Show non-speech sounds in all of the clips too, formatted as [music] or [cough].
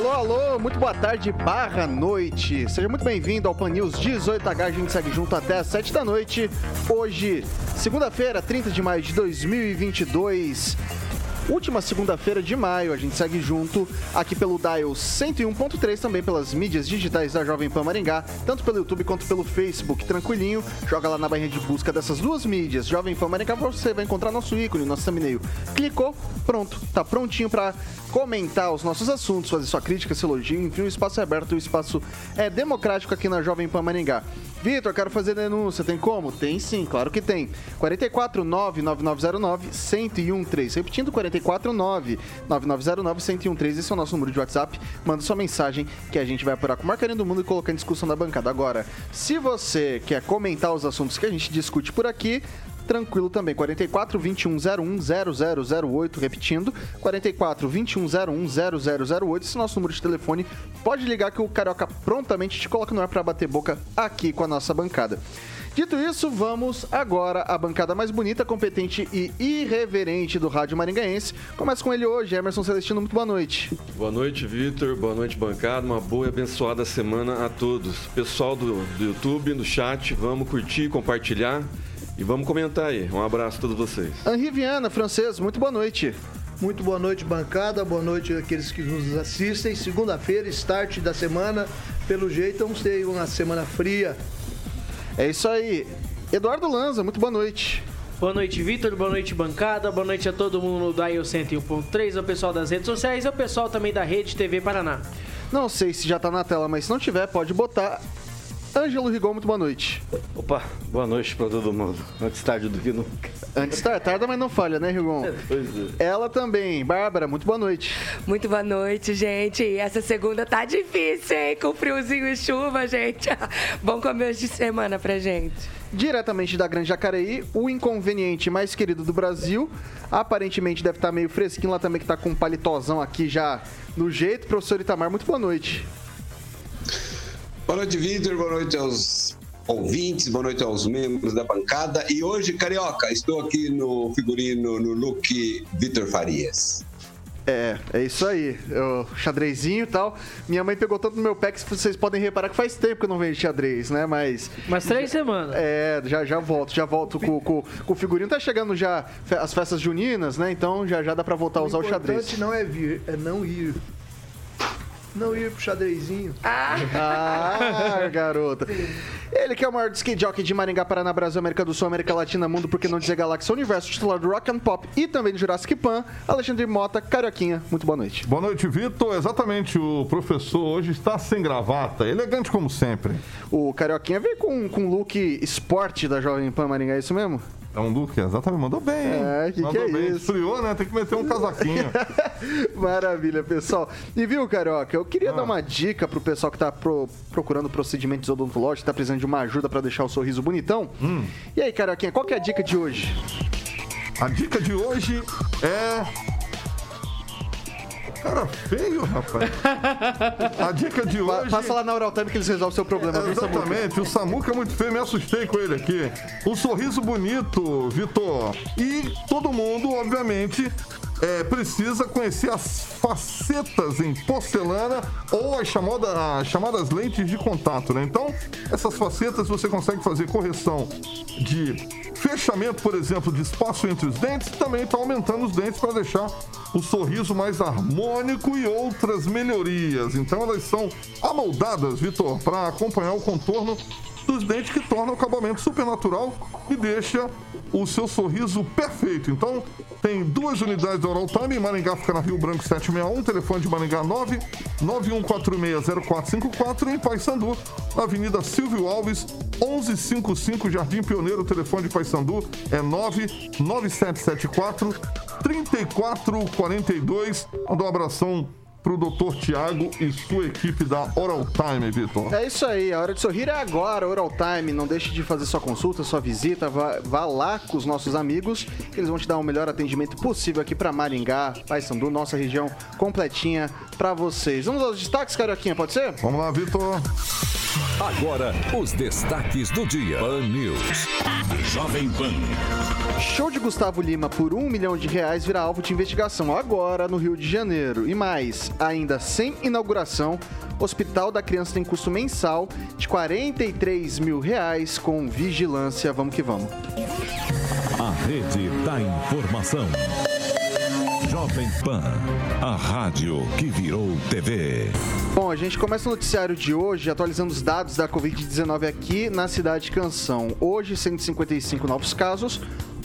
Alô, alô, muito boa tarde, barra noite. Seja muito bem-vindo ao Pan News 18H. A gente segue junto até às 7 da noite. Hoje, segunda-feira, 30 de maio de 2022 última segunda-feira de maio. A gente segue junto aqui pelo Dial 101.3, também pelas mídias digitais da Jovem Pan Maringá, tanto pelo YouTube quanto pelo Facebook. Tranquilinho, joga lá na barra de busca dessas duas mídias, Jovem Pan Maringá, você vai encontrar nosso ícone, nosso thumbnail. Clicou, pronto, tá prontinho para comentar os nossos assuntos, fazer sua crítica, seu elogio, enfim, o espaço é aberto, o espaço é democrático aqui na Jovem Pan Maringá. Vitor, quero fazer denúncia, tem como? Tem sim, claro que tem. 44 99909 1013. Repetindo, 44 99909 1013. Esse é o nosso número de WhatsApp. Manda sua mensagem que a gente vai apurar com o Marcarinho do Mundo e colocar em discussão da bancada. Agora, se você quer comentar os assuntos que a gente discute por aqui, tranquilo também. 44 2101 0008, repetindo, 44 2101 0008, esse é o nosso número de telefone. Pode ligar que o Carioca prontamente te coloca no ar para bater boca aqui com a nossa bancada. Dito isso, vamos agora à bancada mais bonita, competente e irreverente do Rádio Maringaense. Começa com ele hoje, Emerson Celestino, muito boa noite. Boa noite, Vitor. Boa noite, bancada. Uma boa e abençoada semana a todos. Pessoal do, do YouTube, do chat, vamos curtir, compartilhar. E vamos comentar aí. Um abraço a todos vocês. Henri Viana, francês, muito boa noite. Muito boa noite, bancada. Boa noite àqueles que nos assistem. Segunda-feira, start da semana. Pelo jeito, vamos ter uma semana fria. É isso aí. Eduardo Lanza, muito boa noite. Boa noite, Vitor. Boa noite, bancada. Boa noite a todo mundo da IO 101.3, ao pessoal das redes sociais e ao pessoal também da Rede TV Paraná. Não sei se já tá na tela, mas se não tiver, pode botar Ângelo Rigon, muito boa noite. Opa, boa noite para todo mundo. Antes tarde do que nunca. Antes tarde, tarda, mas não falha, né, Rigon? É, pois é. Ela também. Bárbara, muito boa noite. Muito boa noite, gente. Essa segunda tá difícil, hein? Com friozinho e chuva, gente. [laughs] Bom começo de semana pra gente. Diretamente da Grande Jacareí, o inconveniente mais querido do Brasil. Aparentemente deve estar tá meio fresquinho lá também, que tá com um palitozão aqui já no jeito. Professor Itamar, muito boa noite. Boa noite, Vitor. Boa noite aos ouvintes, boa noite aos membros da bancada. E hoje, Carioca, estou aqui no figurino, no look Vitor Farias. É, é isso aí. O xadrezinho e tal. Minha mãe pegou tanto no meu pé que vocês podem reparar que faz tempo que eu não vejo xadrez, né? Mas. Mas três semanas. É, já, já volto, já volto com, com, com o figurino. Tá chegando já as festas juninas, né? Então já, já dá pra voltar a usar o xadrez. O importante não é vir, é não ir. Não ir pro xadrezinho. Ah, ah garota. Ele que é o maior skate jockey de Maringá, Paraná, Brasil, América do Sul, América Latina, Mundo, porque não dizer Galáxia Universo, titular do Rock and Pop e também do Jurassic Pan, Alexandre Mota, Carioquinha. Muito boa noite. Boa noite, Vitor. Exatamente, o professor hoje está sem gravata, elegante como sempre. O Carioquinha veio com, com look esporte da Jovem Pan Maringá, é isso mesmo? É um look, exatamente. Mandou bem, hein? É, que mandou que é bem. Isso? Esfriou, né? Tem que meter um casaquinho. [laughs] Maravilha, pessoal. E viu, Carioca, eu queria ah. dar uma dica pro pessoal que tá pro, procurando procedimentos odontológicos, tá precisando de uma ajuda para deixar o sorriso bonitão. Hum. E aí, Carioquinha, qual que é a dica de hoje? A dica de hoje é Cara feio, rapaz. A dica de hoje. Passa lá na Oral Time que eles resolvem o seu problema. É, exatamente. O Samuca é muito feio, me assustei com ele aqui. O sorriso bonito, Vitor. E todo mundo, obviamente, é, precisa conhecer as facetas em porcelana ou as, chamada, as chamadas lentes de contato, né? Então, essas facetas você consegue fazer correção de fechamento, por exemplo, de espaço entre os dentes também está aumentando os dentes para deixar o sorriso mais harmônico e outras melhorias. Então, elas são amoldadas, Vitor, para acompanhar o contorno dos dentes que torna o acabamento super natural e deixa o seu sorriso perfeito. Então, tem duas unidades da Oral Time. Maringá fica na Rio Branco 761, telefone de Maringá 9 91460454 e em Paysandu, na Avenida Silvio Alves 1155 Jardim Pioneiro, telefone de Paysandu é 99774 3442. Manda um abração pro Dr. Tiago e sua equipe da Oral Time, Vitor. É isso aí, a hora de sorrir é agora, Oral Time. Não deixe de fazer sua consulta, sua visita, vá, vá lá com os nossos amigos, eles vão te dar o melhor atendimento possível aqui para Maringá, Paysandu, nossa região completinha para vocês. Vamos aos destaques, Carioquinha, pode ser? Vamos lá, Vitor. Agora, os destaques do dia. Pan News. Jovem Pan. Show de Gustavo Lima por um milhão de reais vira alvo de investigação agora no Rio de Janeiro. E mais, ainda sem inauguração, Hospital da Criança tem custo mensal de 43 mil reais com vigilância. Vamos que vamos. A rede da informação. Jovem Pan. A rádio que virou TV. Bom, a gente começa o noticiário de hoje atualizando os dados da Covid-19 aqui na cidade de Canção. Hoje, 155 novos casos.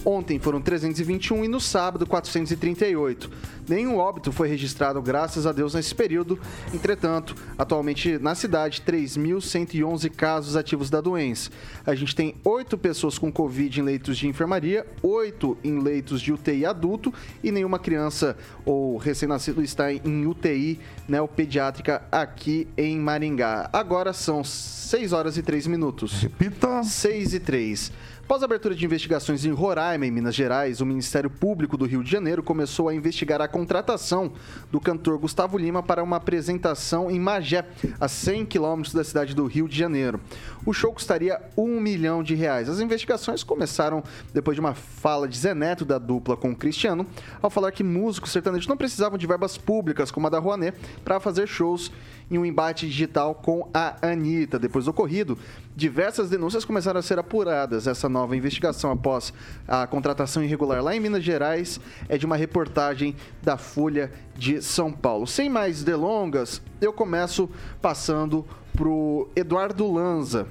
Ontem foram 321 e no sábado 438. Nenhum óbito foi registrado, graças a Deus, nesse período. Entretanto, atualmente na cidade, 3.111 casos ativos da doença. A gente tem oito pessoas com Covid em leitos de enfermaria, oito em leitos de UTI adulto e nenhuma criança ou recém-nascido está em UTI neopediátrica aqui em Maringá. Agora são 6 horas e 3 minutos. Repita. 6 e 3. Após a abertura de investigações em Roraima, em Minas Gerais, o Ministério Público do Rio de Janeiro começou a investigar a contratação do cantor Gustavo Lima para uma apresentação em Magé, a 100 quilômetros da cidade do Rio de Janeiro. O show custaria um milhão de reais. As investigações começaram depois de uma fala de Zé Neto da dupla com Cristiano, ao falar que músicos sertanejos não precisavam de verbas públicas como a da Rouanet para fazer shows em um embate digital com a Anitta. Depois do ocorrido, diversas denúncias começaram a ser apuradas. Essa nova investigação após a contratação irregular lá em Minas Gerais é de uma reportagem da Folha de São Paulo. Sem mais delongas, eu começo passando pro Eduardo Lanza.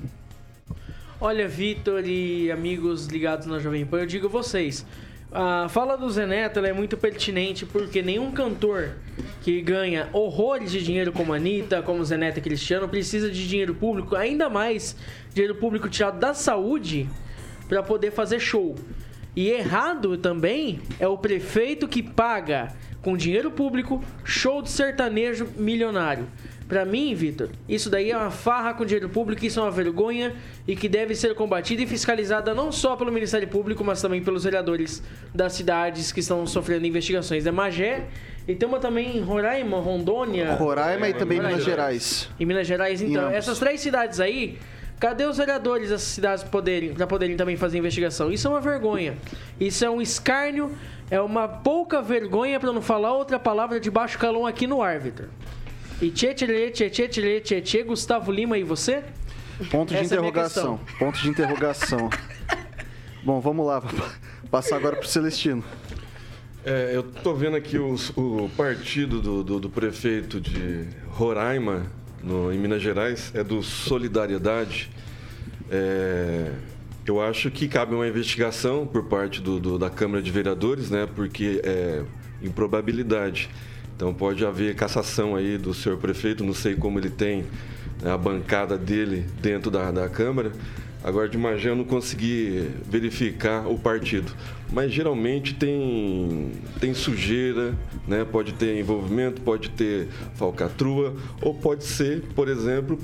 Olha, Vitor e amigos ligados na Jovem Pan, eu digo vocês. A fala do Zé Neto ela é muito pertinente porque nenhum cantor que ganha horrores de dinheiro como a Anitta, como o Zé Neto e Cristiano, precisa de dinheiro público, ainda mais dinheiro público tirado da saúde para poder fazer show. E errado também é o prefeito que paga com dinheiro público show de sertanejo milionário. Pra mim, Vitor, isso daí é uma farra com dinheiro público, isso é uma vergonha e que deve ser combatida e fiscalizada não só pelo Ministério Público, mas também pelos vereadores das cidades que estão sofrendo investigações. É Magé e tem uma também em Roraima, Rondônia. Roraima e também Roraima. Minas Gerais. Em Minas Gerais, então. Essas três cidades aí, cadê os vereadores dessas cidades poderem, para poderem também fazer investigação? Isso é uma vergonha. Isso é um escárnio, é uma pouca vergonha, para não falar outra palavra de baixo calão aqui no ar, Vitor. E tchê, tchê, tchê, tchê, tchê, tchê, tchê, Gustavo Lima e você? Ponto de Essa é interrogação. Ponto de interrogação. Bom, vamos lá. Passar agora pro Celestino. É, eu tô vendo aqui os- o partido do, do- do prefeito de Roraima, no- em Minas Gerais, é do Solidariedade. É, eu acho que cabe uma investigação por parte do- do- da Câmara de Vereadores, né? Porque é improbabilidade. Então pode haver cassação aí do senhor prefeito, não sei como ele tem né, a bancada dele dentro da, da Câmara. Agora de Magé eu não consegui verificar o partido. Mas geralmente tem, tem sujeira, né? pode ter envolvimento, pode ter falcatrua, ou pode ser, por exemplo,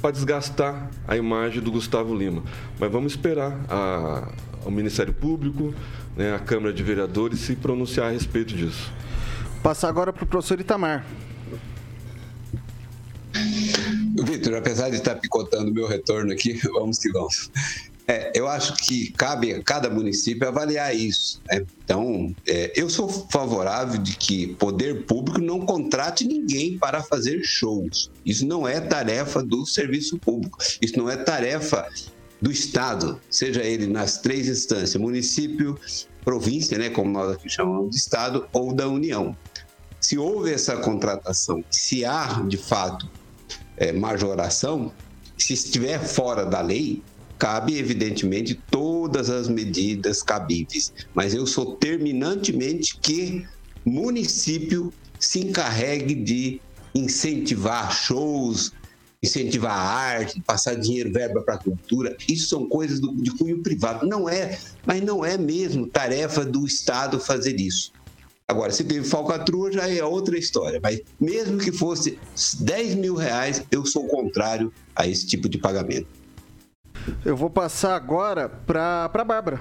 para desgastar a imagem do Gustavo Lima. Mas vamos esperar a- o Ministério Público, né, a Câmara de Vereadores se pronunciar a respeito disso. Passar agora pro professor Itamar. Vitor, apesar de estar picotando meu retorno aqui, [laughs] vamos que vamos. É, eu acho que cabe a cada município avaliar isso. né? Então, é, eu sou favorável de que poder público não contrate ninguém para fazer shows. Isso não é tarefa do serviço público. Isso não é tarefa do Estado, seja ele nas três instâncias, município, província, né, como nós aqui chamamos de Estado, ou da União. Se houve essa contratação, se há, de fato, é, majoração, Se estiver fora da lei, cabe, evidentemente, todas as medidas cabíveis. Mas eu sou terminantemente que município se encarregue de incentivar shows, incentivar a arte, passar dinheiro, verba para a cultura. Isso são coisas do, de cunho privado. Não é, mas não é mesmo tarefa do Estado fazer isso. Agora, se teve falcatrua, já é outra história. Mas mesmo que fosse 10 mil reais, eu sou contrário a esse tipo de pagamento. Eu vou passar agora para a Bárbara.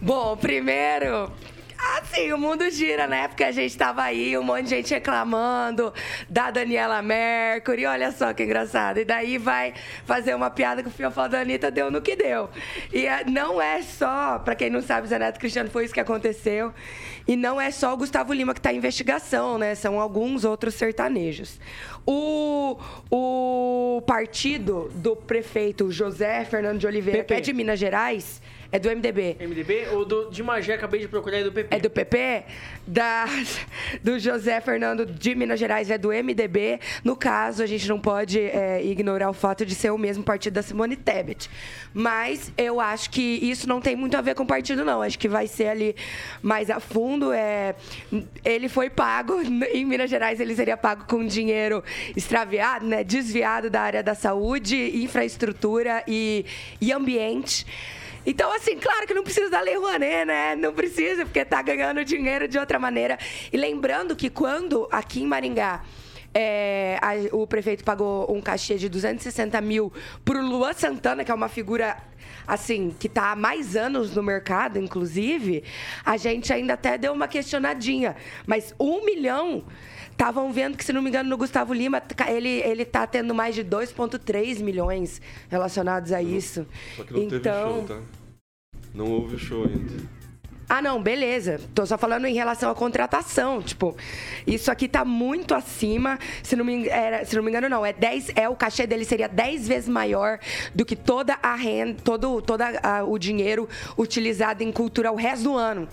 Bom, primeiro, Assim, o mundo gira, né? Porque a gente tava aí, um monte de gente reclamando da Daniela Mercury. Olha só que engraçado. E daí vai fazer uma piada que o Fiofó da Anitta deu no que deu. E é, não é só, para quem não sabe, Zé Neto Cristiano foi isso que aconteceu. E não é só o Gustavo Lima que está em investigação, né? São alguns outros sertanejos. O, o partido do prefeito José Fernando de Oliveira, PP. que é de Minas Gerais, é do MDB. MDB ou do, de Magé, acabei de procurar, é do PP. É do PP, da, [laughs] do José Fernando de Minas Gerais é do MDB. No caso, a gente não pode é, ignorar o fato de ser o mesmo partido da Simone Tebet. Mas eu acho que isso não tem muito a ver com o partido, não. Acho que vai ser ali mais a fundo. É, ele foi pago, [laughs] em Minas Gerais ele seria pago com dinheiro extraviado, né, desviado da área da saúde, infraestrutura e, e ambiente. Então, assim, claro que não precisa da Lei Rouanet, né? Não precisa, porque tá ganhando dinheiro de outra maneira. E lembrando que quando aqui em Maringá é, a- o prefeito pagou um cachê de 260 mil pro Luan Santana, que é uma figura assim, que tá há mais anos no mercado, inclusive, a gente ainda até deu uma questionadinha. Mas um milhão. Estavam vendo que, se não me engano, no Gustavo Lima, ele, ele tá tendo mais de 2,3 milhões relacionados a isso. Só que não então. teve show, tá? Não houve show ainda. Ah, não, beleza. Tô só falando em relação à contratação. Tipo, isso aqui tá muito acima. Se não me, era, se não me engano, não. É 10, é, o cachê dele seria 10 vezes maior do que toda a renda, todo, todo a- o dinheiro utilizado em cultura o resto do ano.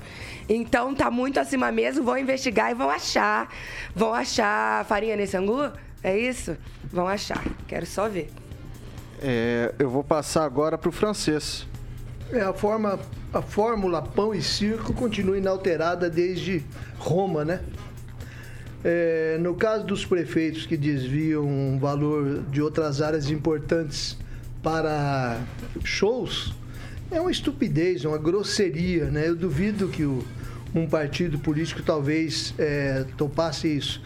Então tá muito acima mesmo. Vão investigar e vão achar. Vão achar farinha nesse angu? É isso? Vão achar. Quero só ver. É, eu vou passar agora para o francês. É, a, forma, a fórmula pão e circo continua inalterada desde Roma, né? É, no caso dos prefeitos que desviam um valor de outras áreas importantes para shows, é uma estupidez, uma grosseria, né? Eu duvido que o- um partido político talvez é, topasse isso.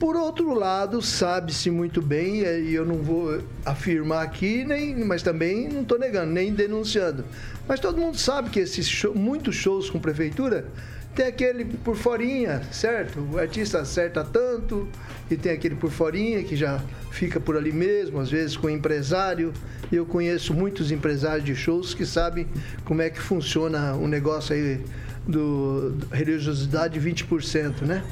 Por outro lado, sabe-se muito bem, e eu não vou afirmar aqui, nem, mas também não estou negando, nem denunciando. Mas todo mundo sabe que esses show, muitos shows com prefeitura tem aquele por forinha, certo? O artista acerta tanto e tem aquele por forinha que já fica por ali mesmo, às vezes com empresário. Eu conheço muitos empresários de shows que sabem como é que funciona o negócio aí do, do religiosidade 20%, né?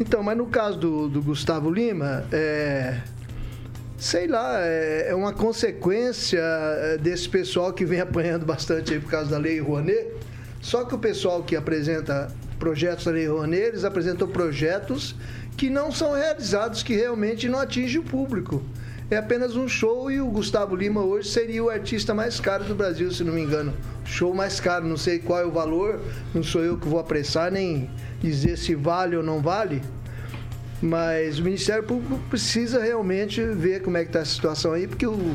Então, mas no caso do, do Gustavo Lima, é, sei lá, é, é uma consequência é, desse pessoal que vem [laughs] apanhando bastante aí por causa da Lei Rouanet. Só que o pessoal que apresenta projetos da Lei Rouanet, eles apresentam projetos que não são realizados, que realmente não atingem o público. É apenas um show e o Gustavo Lima hoje seria o artista mais caro do Brasil, se não me engano. Show mais caro, não sei qual é o valor, não sou eu que vou apressar nem dizer se vale ou não vale. Mas o Ministério Público precisa realmente ver como é que está a situação aí, porque o,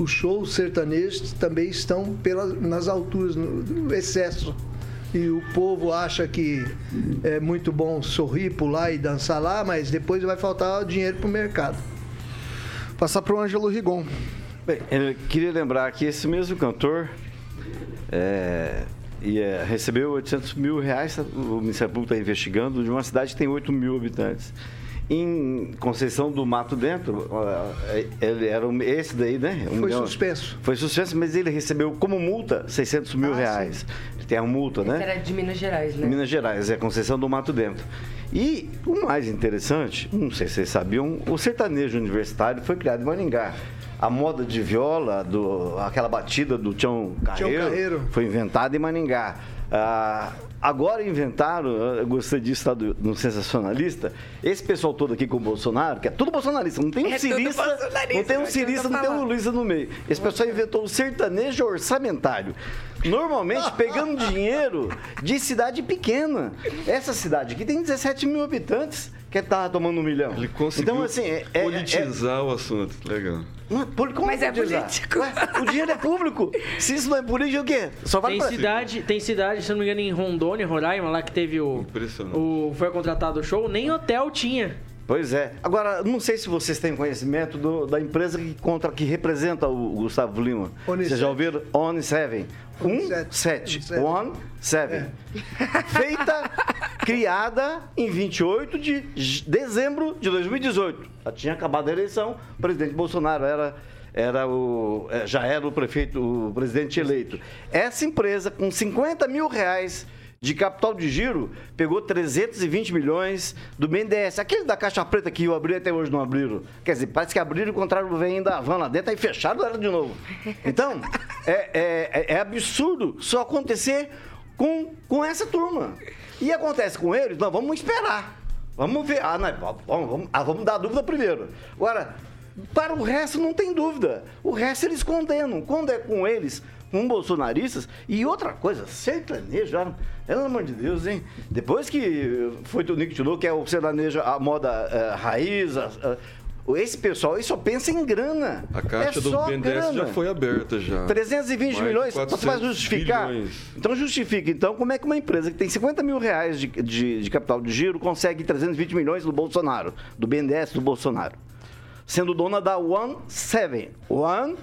os shows sertanejos também estão pela, nas alturas, no, no excesso. E o povo acha que é muito bom sorrir, pular e dançar lá, mas depois vai faltar dinheiro para o mercado. Passar para o Ângelo Rigon. Bem, eu queria lembrar que esse mesmo cantor é, ia, recebeu 800 mil reais, o Ministério Público está investigando, de uma cidade que tem 8 mil habitantes. Em Conceição do Mato Dentro, ó, ele era um- esse daí, né? Um Foi milhão- suspenso. Foi suspenso, mas ele recebeu como multa 600 mil Ah, reais. Ele tem a multa, né? Esse era de Minas Gerais, né? Minas Gerais, é Conceição do Mato Dentro. E o mais interessante, não sei se vocês sabiam, o sertanejo universitário foi criado em Maringá. A moda de viola, do, aquela batida do Tião Carreiro, Carreiro. foi inventada em Maningá. Ah, Agora inventaram, eu gostei disso, tá, do, no sensacionalista, esse pessoal todo aqui com o Bolsonaro, que é tudo bolsonarista, não tem um É tudo cirista, não tem um cirista, não tem um. Luiza no meio. Esse pessoal inventou o sertanejo orçamentário. Normalmente [laughs] pegando dinheiro de cidade pequena. Essa cidade aqui tem 17 mil habitantes, que tava tomando um milhão. Ele conseguiu Então, assim, é, é- politizar o assunto. Legal. Não, poli- como Mas é político. Ué, o dinheiro é público. Se isso não é político, o quê? Só vale Tem pra... cidade, tem cidade, se não me engano, em Rondônia, Roraima, lá que teve o. Impressionante. o foi contratado o show, nem hotel tinha. Pois é. Agora, não sei se vocês têm conhecimento do- da empresa que, contra, que representa o Gustavo Lima. Vocês já ouviram? On7. Onicef. 17. Onicef. On 7. Feita, criada em 28 de dezembro de 2018. Já tinha acabado a eleição, o presidente Bolsonaro era, era o, eh, já era o prefeito, o presidente eleito. Essa empresa, com 50 mil reais de capital de giro, pegou 320 milhões do BNDES. Aquele da Caixa Preta que eu abri até hoje não abriram. Quer dizer, parece que abriram e encontraram o vem da van lá dentro, aí fecharam ela de novo. Então, é, é- é- é absurdo só acontecer com, com essa turma. E acontece com eles, nós vamos esperar. Vamos ver. Ah, não, vamos, vamos, ah, vamos dar dúvida primeiro. Agora, para o resto não tem dúvida. O resto eles condenam. Quando é com eles, com bolsonaristas. E outra coisa, sertanejo, ah, pelo amor de Deus, hein? Depois que foi o Nick tirou, que é o sertanejo, a moda eh, raiz, a- a- esse pessoal aí só pensa em grana. A caixa é do BNDES já foi aberta já. 320 Mais milhões, você vai 400 justificar? bilhões. Então justifica. Então, como é que uma empresa que tem 50 mil reais de, de- de capital de giro consegue 320 milhões do Bolsonaro, do BNDES do Bolsonaro? Sendo dona da One Seven. One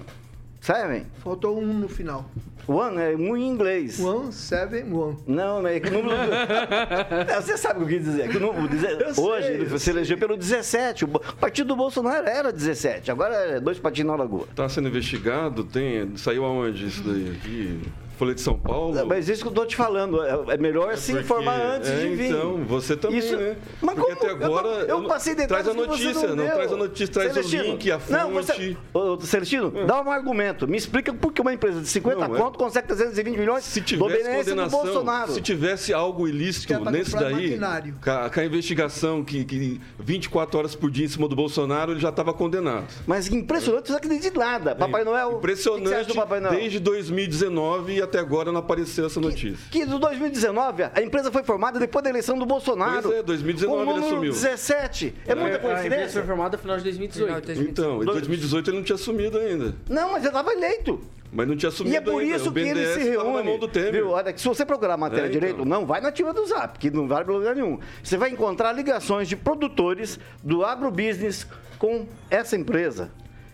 Seven. Faltou um no final. One é um em inglês. One, seven, one. Não, é que o número. É, [laughs] Você sabe o que dizer? Que o número, Eu Hoje sei, ele se elegeu pelo 17. O partido do Bolsonaro era 17. Agora é dois patinhos na lagoa. Está sendo investigado? Tem, saiu aonde isso daí? Aqui? Folha de São Paulo? É, Mas isso que eu tô te falando. É é melhor se Porque- informar antes é, de vir. Então, você também, Isso- né? Mas Porque como? até agora. Eu, não- eu passei detalhes Traz a que você notícia, não, não, traz a notícia, traz Celestino, o link, a fonte. Não, você, ô, Celestino, dá um argumento. Me explica por que uma empresa de 50 Não, é- conto consegue 320 milhões Se do tivesse do Bolsonaro. se tivesse algo é ilícito nesse daí, com a, com a investigação que, que 24 horas por dia em cima do Bolsonaro, ele já estava condenado. Mas impressionante, você não acredita em nada. Papai Noel. o que que você acha Impressionante, do Papai Noel? desde 2019 e até agora não apareceu essa notícia. Que do 2019, a empresa foi formada depois da eleição do Bolsonaro. Pois é, 2019 com o ele assumiu. 17. É muita A empresa foi coincidência? formada no final de 2018. Então, em 2018 ele não tinha assumido ainda. Não, mas ele estava eleito. Mas não tinha assumido E é por ainda. isso que ele se reúne. na mão do Temer. Viu? Olha, se você procurar a matéria É, então. direito, não vai na ativa do Zap, que não vale pra lugar nenhum. Você vai encontrar ligações de produtores do agrobusiness com essa empresa.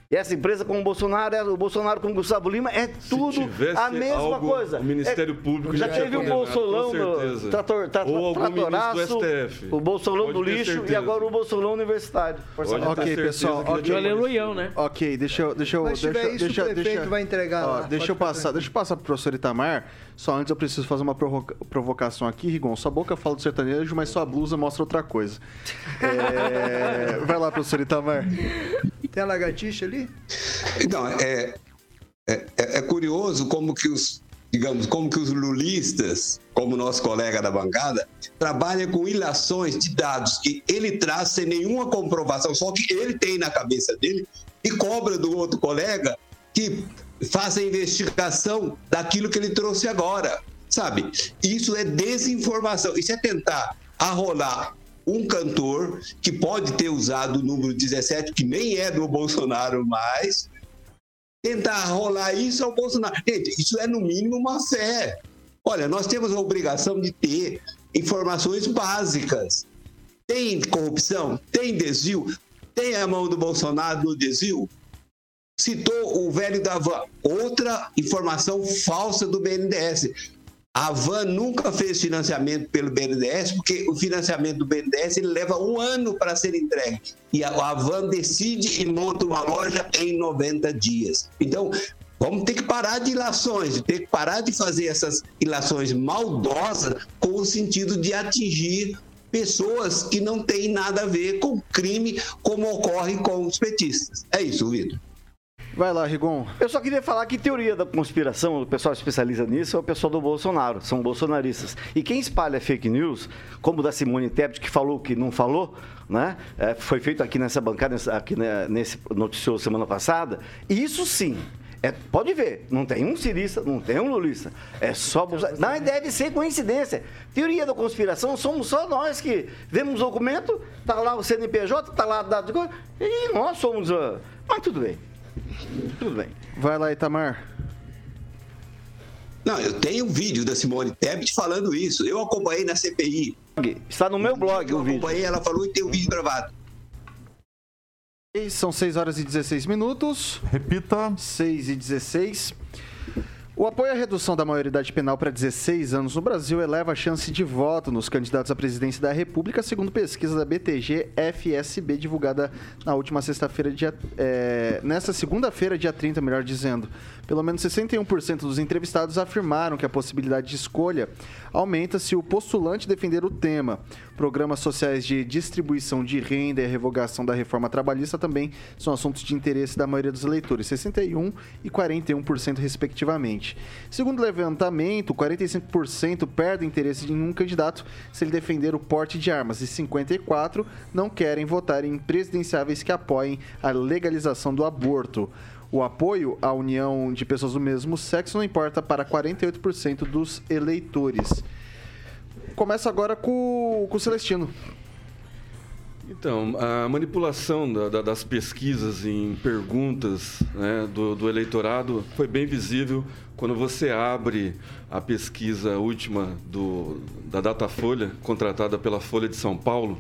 E essa empresa com o Bolsonaro, é- o Bolsonaro com o Gustavo Lima, é tudo a mesma algo, coisa. o Ministério É- Público já já teve o condenado, Bolsolão do trator, tra, Ou algum ministro do STF. o Bolsolão Pode do lixo e certeza. agora o Bolsolão universitário. Ok, pessoal, já ok. tinha Aleluião, né? Ok, deixa eu. Deixa eu Mas deixa, tiver isso, deixa, o prefeito deixa- vai entregar ó, lá, Deixa pode eu passar, deixa eu passar pro professor Itamar. Só antes eu preciso fazer uma provoca- provocação aqui, Rigon. Sua boca fala do sertanejo, mas sua blusa mostra outra coisa. É, [laughs] Vai lá, professor Itamar. Tem a lagartixa ali? Então, é, é, é- curioso como que os, digamos, como que os lulistas, como nosso colega da bancada, trabalham com ilações de dados que ele traz sem nenhuma comprovação, só que ele tem na cabeça dele, e cobra do outro colega que faça a investigação daquilo que ele trouxe agora, sabe? Isso é desinformação, isso é tentar arrolar um cantor que pode ter usado o número 17, que nem é do Bolsonaro mais, tentar rolar isso ao Bolsonaro. Gente, isso é no mínimo uma fé. Olha, nós temos a obrigação de ter informações básicas. Tem corrupção? Tem desvio? Tem a mão do Bolsonaro no desvio? Citou o velho da van. Outra informação falsa do BNDES. A Van nunca fez financiamento pelo BNDES, porque o financiamento do BNDES ele leva um ano para ser entregue. E a, Van decide e monta uma loja em 90 dias. Então, vamos ter que parar de ilações, ter que parar de fazer essas ilações maldosas com o sentido de atingir pessoas que não têm nada a ver com crime, como ocorre com os petistas. É isso, Vitor. Vai lá, Rigon. Eu só queria falar que teoria da conspiração, o pessoal especializa nisso, é o pessoal do Bolsonaro, são bolsonaristas. E quem espalha fake news, como o da Simone Tebet, que falou que não falou, né? É, foi feito aqui nessa bancada, aqui né, nesse noticioso semana passada, isso sim. É, pode ver, não tem um cirista, não tem um lulista. É só Bolsonaro. Mas deve ser coincidência. Teoria da conspiração, somos só nós que vemos o documento, tá lá o CNPJ, tá lá a data de coisa, e nós somos. Uh... Mas tudo bem. Tudo bem. Vai lá, Itamar. Não, eu tenho um vídeo da Simone Tebet falando isso. Eu acompanhei na CPI. Está no meu blog eu o vídeo. acompanhei, ela falou e tem o vídeo gravado. São 6 horas e 16 minutos. Repita. 6 e 16. O apoio à redução da maioridade penal para 16 anos no Brasil eleva a chance de voto nos candidatos à presidência da República, segundo pesquisa da BTG FSB divulgada na última sexta-feira, dia, é, nessa segunda-feira, dia 30, melhor dizendo. Pelo menos 61% dos entrevistados afirmaram que a possibilidade de escolha aumenta se o postulante defender o tema. Programas sociais de distribuição de renda e a revogação da reforma trabalhista também são assuntos de interesse da maioria dos eleitores, 61% e 41%, respectivamente. Segundo o levantamento, 45% perdem interesse em um candidato se ele defender o porte de armas e 54% não querem votar em presidenciáveis que apoiem a legalização do aborto. O apoio à união de pessoas do mesmo sexo não importa para 48% dos eleitores. Começa agora com, com o Celestino. Então, a manipulação da- da- das pesquisas em perguntas né, do, do eleitorado foi bem visível quando você abre a pesquisa última do, da Datafolha, contratada pela Folha de São Paulo,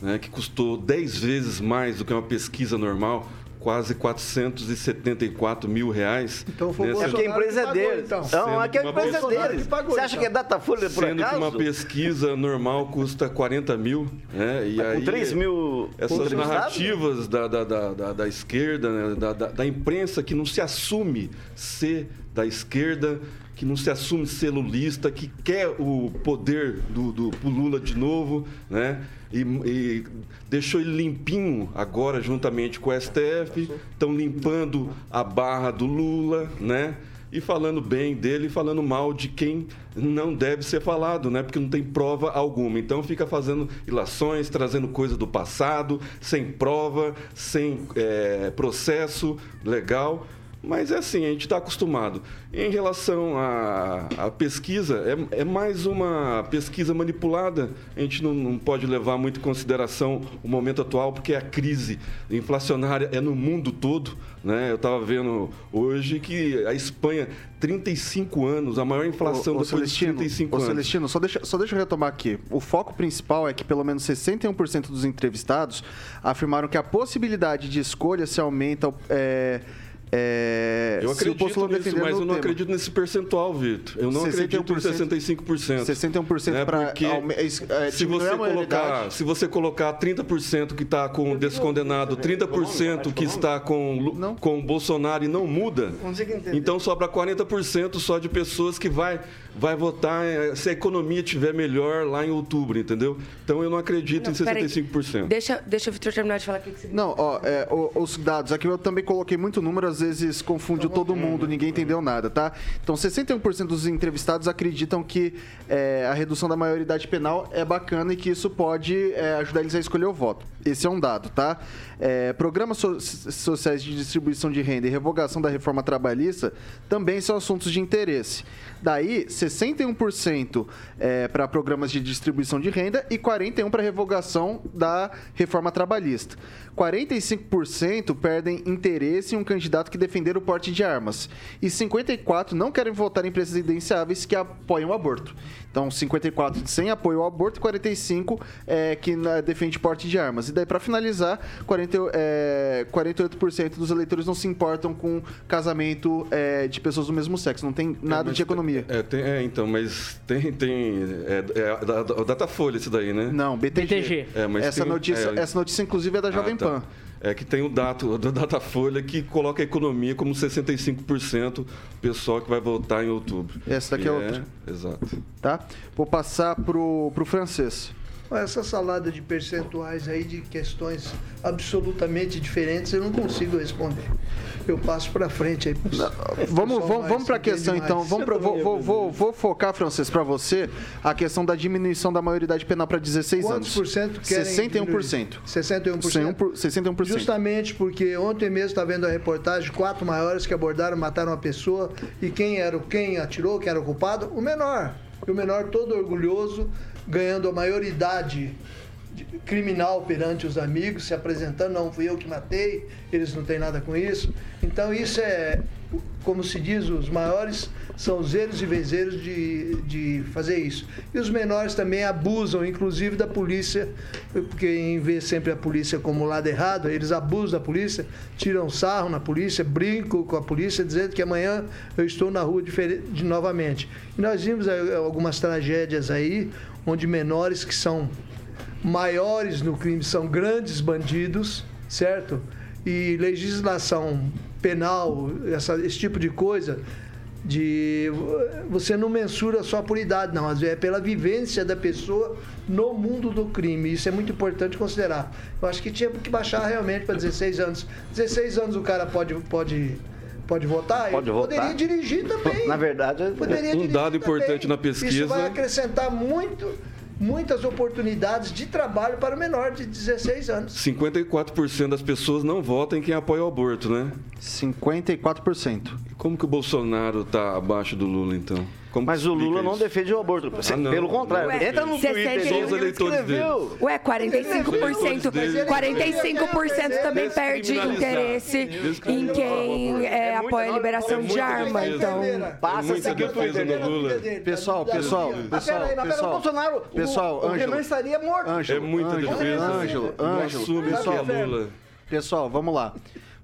né, que custou 10 vezes mais do que uma pesquisa normal, quase 474 mil reais. Então foi o Nessa- É porque a empresa é que deles. então. Não, é que a empresa uma é que pagou, Você acha então. que é Datafolha por Sendo que acaso? uma pesquisa normal custa 40 mil, né? E Com aí, 3 mil essas narrativas da, da, da, da, da esquerda, né? da, da, da imprensa que não se assume ser da esquerda, que não se assume ser lulista, que quer o poder do, do pro Lula de novo, né? E, e deixou ele limpinho agora, juntamente com o STF, estão limpando a barra do Lula, né? e falando bem dele falando mal de quem não deve ser falado, né? Porque não tem prova alguma. Então fica fazendo ilações, trazendo coisa do passado, sem prova, sem é, processo legal. Mas é assim, a gente está acostumado. Em relação à, à pesquisa, é, é mais uma pesquisa manipulada. A gente não, não pode levar muito em consideração o momento atual, porque a crise inflacionária é no mundo todo. Né? Eu estava vendo hoje que a Espanha, 35 anos, a maior inflação ô, depois de Celestino, 35 ô, anos. Celestino, só deixa, só deixa eu retomar aqui. O foco principal é que pelo menos 61% dos entrevistados afirmaram que a possibilidade de escolha se aumenta é, é, Eu se o acredito nisso, defender mas eu não tema. acredito nesse percentual, Vitor. Eu não acredito em 65%. 61% né? para Porque é, se você, colocar, se você colocar 30% que está com o descondenado, 30% que está com, Lu- com o Bolsonaro e não muda, então sobra 40% só de pessoas que vai, vai votar eh, se a economia estiver melhor lá em outubro, entendeu? Então eu não acredito em peraí. 65%. Deixa, deixa o Vitor terminar de falar o que você Não, ó, é, os dados, aqui eu também coloquei muito número, às vezes confundiu todo mundo, ninguém entendeu nada, tá? Então, 61% dos entrevistados acreditam que é, a redução da maioridade penal é bacana e que isso pode é, ajudar eles a escolher o voto. Esse é um dado, tá? É, programas so- sociais de distribuição de renda e revogação da reforma trabalhista também são assuntos de interesse. Daí, 61% é, para programas de distribuição de renda e 41% para revogação da reforma trabalhista. 45% perdem interesse em um candidato que defender o porte de armas. E 54% não querem votar em presidenciáveis que apoiam o aborto. Então, 54% sem apoio ao aborto e 45% é, que na- defende porte de armas. E daí, para finalizar, 40, é, 48% dos eleitores não se importam com casamento é, de pessoas do mesmo sexo. Não tem nada de economia. É, tem- é, então, mas tem. tem é, é da, da Datafolha isso daí, né? Não, BTG. BTG. É, essa, tem- notícia, é, essa notícia, inclusive, é da Jovem Ah, tá. Pan. É que tem o dato [laughs] da Datafolha que coloca a economia como 65% pessoal que vai votar em outubro. Essa daqui E é outra. Exato. Tá? Vou passar pro, pro francês. Essa salada de percentuais aí de questões absolutamente diferentes eu não consigo responder. eu passo para frente aí. Vamos, vamos, vamos para a questão então. Vamos pra, vou, vou, vou, vou focar, Francês, para você a questão da diminuição da maioridade penal para 16 Quantos anos. por cento querem 61%. 61%. 61%. Justamente porque ontem mesmo está vendo a reportagem, quatro maiores que abordaram, mataram uma pessoa e quem era o quem atirou, quem era o culpado? O menor. E o menor todo orgulhoso, ganhando a maioridade de- criminal perante os amigos, se apresentando, não fui eu que matei, eles não têm nada com isso. Então isso é, como se diz, os maiores são os erros e vezeiros de, de fazer isso. E os menores também abusam, inclusive da polícia, porque em vez sempre a polícia como lado errado, eles abusam da polícia, tiram sarro na polícia, brincam com a polícia, dizendo que amanhã eu estou na rua de, novamente. E nós vimos eh, algumas tragédias aí, onde menores que são maiores no crime são grandes bandidos, certo? E legislação penal, essa- esse tipo de coisa, de você não mensura só por idade, não, às vezes é pela vivência da pessoa no mundo do crime. Isso é muito importante considerar. Eu acho que tinha que baixar realmente para 16 anos. 16 anos o cara pode pode pode votar, Pode ele votar? poderia dirigir também. [laughs] Na verdade, é- Poderia Um dado importante também. na pesquisa- Isso vai acrescentar muito, muitas oportunidades de trabalho para o menor de 16 anos. 54% das pessoas não votam em quem apoia o aborto, né? 54%. Como que o Bolsonaro tá abaixo do Lula, então? Como Mas o Lula não defende o aborto. Ah, não. Pelo contrário, Ué, entra no Twitter 61 dele, Só os ele eleitores escreveu. Ué, 45%, dele. 45% também perde interesse em quem é, apoia a liberação de arma. Então, Passa a seguir o defesa Twitter. Pessoal, pessoal, pessoal, pessoal. Bolsonaro, Pessoal, o, Ângelo. Estaria morto. Ângelo, É muita defesa. Ângelo, Ângelo, assume que pessoal, é Lula. pessoal, vamos lá.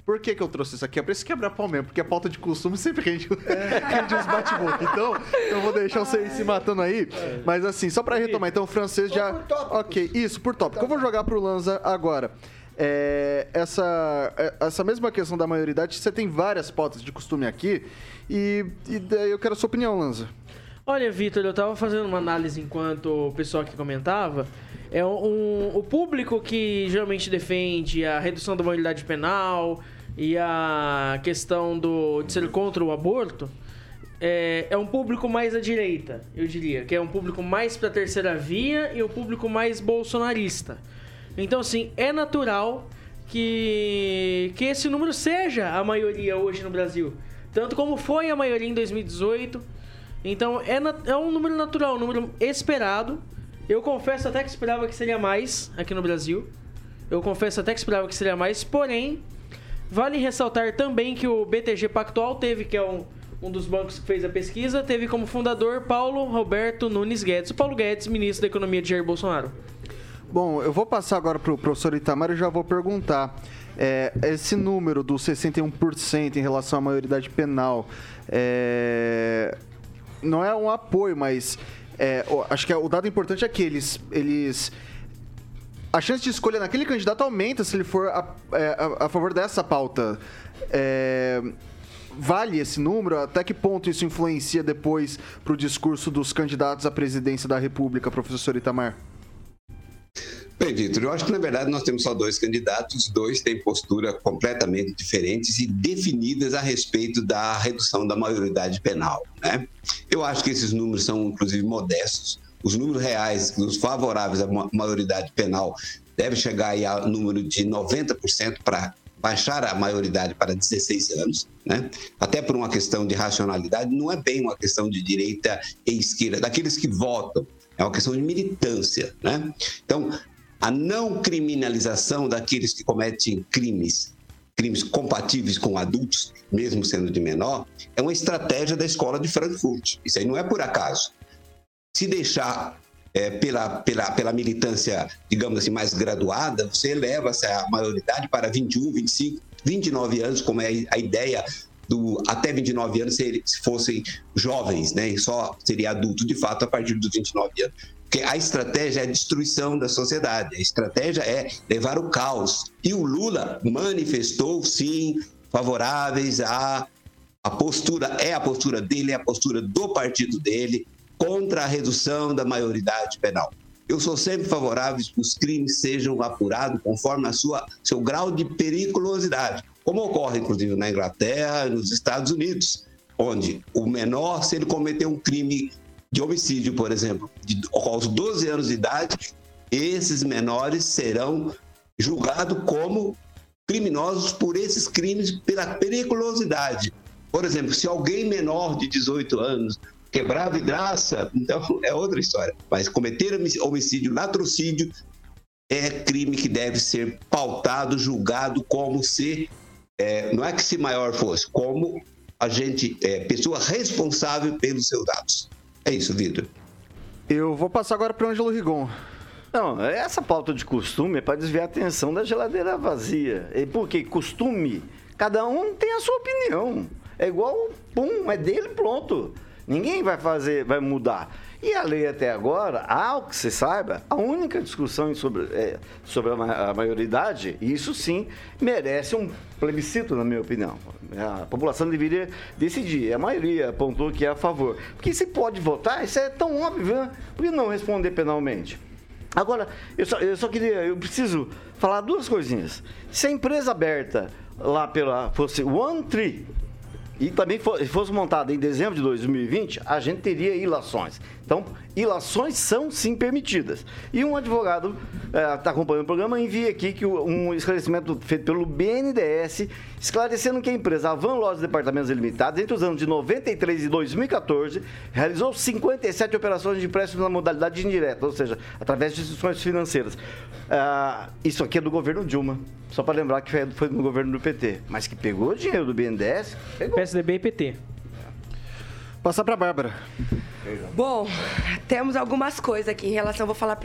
Por que, que eu trouxe isso aqui? É pra isso quebrar pau mesmo, porque a pauta de costume sempre rende, [laughs] rende uns bate-boca. Então, eu vou deixar vocês se matando aí. Mas assim, só pra retomar, então o francês já. Ok, isso, por tópico. Eu vou jogar pro Lanza agora. É, essa, é, essa mesma questão da maioridade, você tem várias pautas de costume aqui. E, e daí eu quero a sua opinião, Lanza. Olha, Vitor, eu tava fazendo uma análise enquanto o pessoal que comentava. É um, o público que geralmente defende a redução da maioridade penal e a questão do, de ser contra o aborto é, é um público mais à direita, eu diria. Que é um público mais pra terceira via e um público mais bolsonarista. Então, assim, é natural que, que esse número seja a maioria hoje no Brasil. Tanto como foi a maioria em 2018. Então, é, é um número natural, um número esperado. Eu confesso até que esperava que seria mais aqui no Brasil. Eu confesso até que esperava que seria mais, porém, vale ressaltar também que o BTG Pactual teve, que é um, um dos bancos que fez a pesquisa, teve como fundador Paulo Roberto Nunes Guedes. O Paulo Guedes, ministro da Economia de Jair Bolsonaro. Bom, eu vou passar agora para o professor Itamar e já vou perguntar. É, esse número do 61% em relação à maioridade penal é, não é um apoio, mas é, acho que é- o dado importante é que eles, eles a chance de escolha naquele candidato aumenta se ele for a, é, a- a favor dessa pauta. É, vale esse número? Até que ponto isso influencia depois para o discurso dos candidatos à presidência da República, professor Itamar? Bem, Vitor, eu acho que na verdade nós temos só dois candidatos, os dois têm postura completamente diferentes e definidas a respeito da redução da maioridade penal. Né? Eu acho que esses números são, inclusive, modestos. Os números reais, os favoráveis à ma- maioridade penal, devem chegar aí ao número de 90% para baixar a maioridade para 16 anos, né? até por uma questão de racionalidade, não é bem uma questão de direita e esquerda, daqueles que votam, é uma questão de militância. Né? Então, a não criminalização daqueles que cometem crimes, crimes compatíveis com adultos, mesmo sendo de menor, é uma estratégia da escola de Frankfurt. Isso aí não é por acaso. Se deixar é, pela, pela, pela militância, digamos assim, mais graduada, você eleva essa maioridade para 21, 25, 29 anos, como é a ideia do até 29 anos se, se fossem jovens, né? E só seria adulto de fato a partir dos 29 anos. Porque a estratégia é a destruição da sociedade, a estratégia é levar o caos. E o Lula manifestou, sim, favoráveis à a postura, é a postura dele, é a postura do partido dele contra a redução da maioridade penal. Eu sou sempre favorável que os crimes sejam apurados conforme a sua seu grau de periculosidade, como ocorre inclusive na Inglaterra nos Estados Unidos, onde o menor, se ele cometer um crime de homicídio, por exemplo, de, aos 12 anos de idade, esses menores serão julgados como criminosos por esses crimes pela periculosidade. Por exemplo, se alguém menor de 18 anos quebrar vidraça, então [laughs] é outra história. Mas cometer homicídio, latrocínio, é crime que deve ser pautado, julgado como se, é, não é que se maior fosse, como a gente, é, pessoa responsável pelos seus atos. É isso, Vitor. Eu vou passar agora para o Ângelo Rigon. Não, essa pauta de costume é para desviar a atenção da geladeira vazia. E porque costume, cada um tem a sua opinião. É igual, pum, é dele, pronto. Ninguém vai fazer, vai mudar. E a lei até agora, ao que se saiba, a única discussão sobre, é, sobre a, a maioridade, isso sim merece um plebiscito, na minha opinião. A população deveria decidir. A maioria apontou que é a favor. Porque se pode votar, isso é tão óbvio, né? Por que não responder penalmente? Agora, eu só, eu só queria, eu preciso falar duas coisinhas. Se a empresa aberta lá pela fosse One Tree e também fosse montada em dezembro de 2020, a gente teria ilações. Então, ilações são sim permitidas. E um advogado está é, acompanhando o programa envia aqui que um esclarecimento feito pelo BNDES, esclarecendo que a empresa Avan Lojas Departamentos Ilimitados, entre os anos de 93 e 2014, realizou 57 operações de empréstimo na modalidade indireta, ou seja, através de instituições financeiras. Ah, isso aqui é do governo Dilma. Só para lembrar que foi no governo do PT. Mas que pegou dinheiro do BNDES, pegou. PSDB e PT. Passar para Bárbara. Bom, temos algumas coisas aqui em relação, vou falar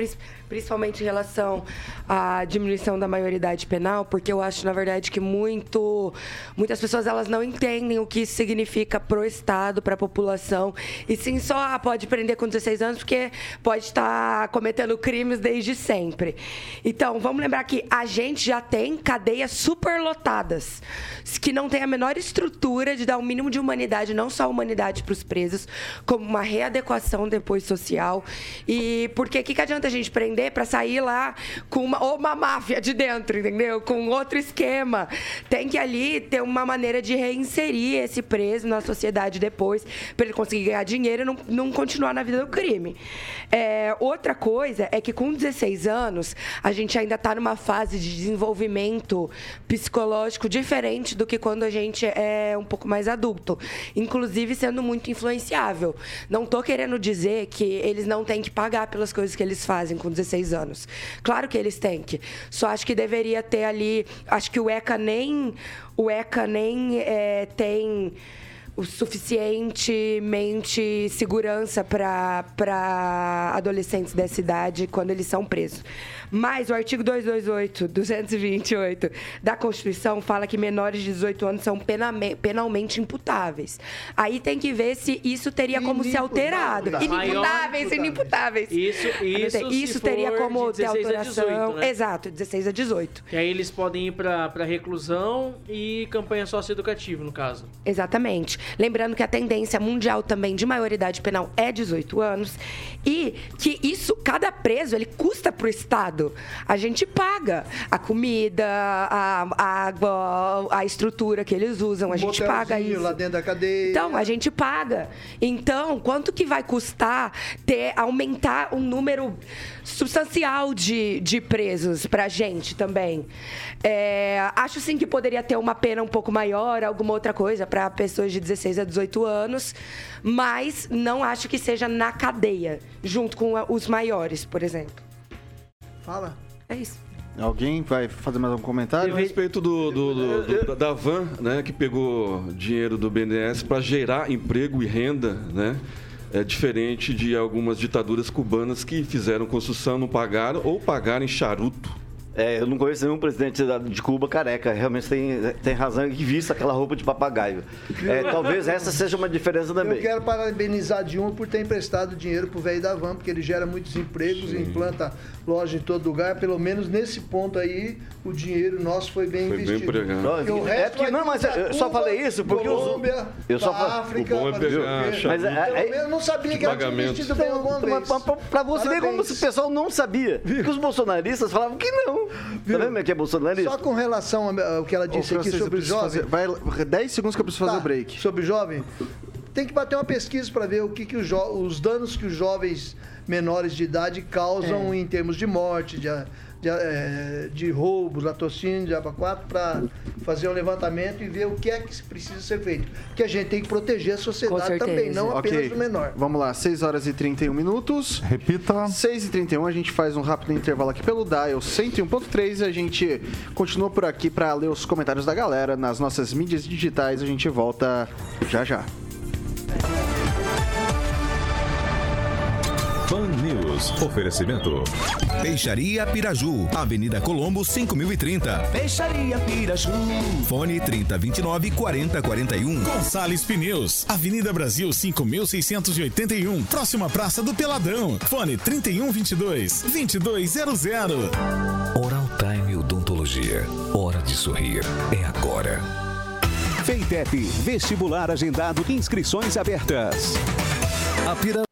principalmente em relação à diminuição da maioridade penal, porque eu acho, na verdade, que muito, muitas pessoas elas não entendem o que isso significa pro Estado, para a população, e sim só pode prender com 16 anos, porque pode estar cometendo crimes desde sempre. Então, vamos lembrar que a gente já tem cadeias superlotadas, que não tem a menor estrutura de dar o um mínimo de humanidade, não só humanidade para os presos, como uma readequação adequação depois social. E porque o que, que adianta a gente prender para sair lá com uma, ou uma máfia de dentro, entendeu? Com outro esquema. Tem que ali ter uma maneira de reinserir esse preso na sociedade depois, para ele conseguir ganhar dinheiro e não, não continuar na vida do crime. É, outra coisa é que com 16 anos, a gente ainda está numa fase de desenvolvimento psicológico diferente do que quando a gente é um pouco mais adulto. Inclusive sendo muito influenciável. Não estou querendo dizer que eles não têm que pagar pelas coisas que eles fazem com 16 anos. Claro que eles têm que. Só acho que deveria ter ali. Acho que o ECA nem. O ECA nem é, tem o suficientemente segurança para adolescentes dessa idade quando eles são presos. Mas o artigo 228, 228 da Constituição fala que menores de 18 anos são penalmente imputáveis. Aí tem que ver se isso teria como ser alterado. Inimputáveis, inimputáveis. Isso, isso, isso teria como ter alteração. 18, né? Exato, 16 a 18. E aí eles podem ir para reclusão e campanha socioeducativa, no caso. Exatamente. Lembrando que a tendência mundial também de maioridade penal é 18 anos e que isso, cada preso, ele custa para o Estado a gente paga a comida, a, a água, a estrutura que eles usam, a gente paga isso. lá dentro da cadeia. Então, a gente paga. Então, quanto que vai custar ter aumentar um número substancial de, de presos pra gente também? É, acho sim que poderia ter uma pena um pouco maior, alguma outra coisa para pessoas de 16 a 18 anos, mas não acho que seja na cadeia, junto com os maiores, por exemplo. Fala. É isso. Alguém vai fazer mais um comentário? A respeito do, do, do, do, da van, né, que pegou dinheiro do BNDES para gerar emprego e renda, né? É diferente de algumas ditaduras cubanas que fizeram construção, não pagaram ou pagaram em charuto. É, eu não conheço nenhum presidente de Cuba careca. Realmente tem, tem razão que vista aquela roupa de papagaio. É, talvez essa seja uma diferença também. Eu quero parabenizar Dilma por ter emprestado dinheiro pro velho da van, porque ele gera muitos empregos Sim. e implanta loja em todo lugar, pelo menos nesse ponto aí, o dinheiro nosso foi bem Foi bem investido. empregado. Porque o É resto que- vai não, mas pra eu só Cuba, falei isso porque os- eu só pra fa- África, o bom é pegar não Mas, é- é- menos eu não sabia que era investido bem alguma vez. Pra, pra- pra você ver como Parabéns. o pessoal não sabia. Porque os bolsonaristas falavam que não. Tá vendo como é que é bolsonarista? Só com relação ao que ela Ô, disse aqui Francês, eu sobre jovem. fazer- Vai 10 segundos que eu preciso fazer Tá, o break. Sobre jovem, tem que bater uma pesquisa para ver o que, que os, os danos que os jovens menores de idade causam em termos de morte, de, de, eh, de roubos, latrocínio, de aba 4, para fazer um levantamento e ver o que é que precisa ser feito. Porque a gente tem que proteger a sociedade também, não apenas Ok, o menor. vamos lá, 6 horas e 31 minutos. Repita. 6 e 31 a gente faz um rápido intervalo aqui pelo Dial 101.3 e a gente continua por aqui para ler os comentários da galera nas nossas mídias digitais. A gente volta já já. Pan News. Oferecimento. Peixaria Piraju, Avenida Colombo 5030. Peixaria Piraju. Fone 3029 4041. Gonçalves Pneus, Avenida Brasil 5681, próxima Praça do Peladão. Fone 3122 2200. Oral Time Odontologia. Hora de sorrir. É agora. Feitep, vestibular agendado, inscrições abertas. A Pira...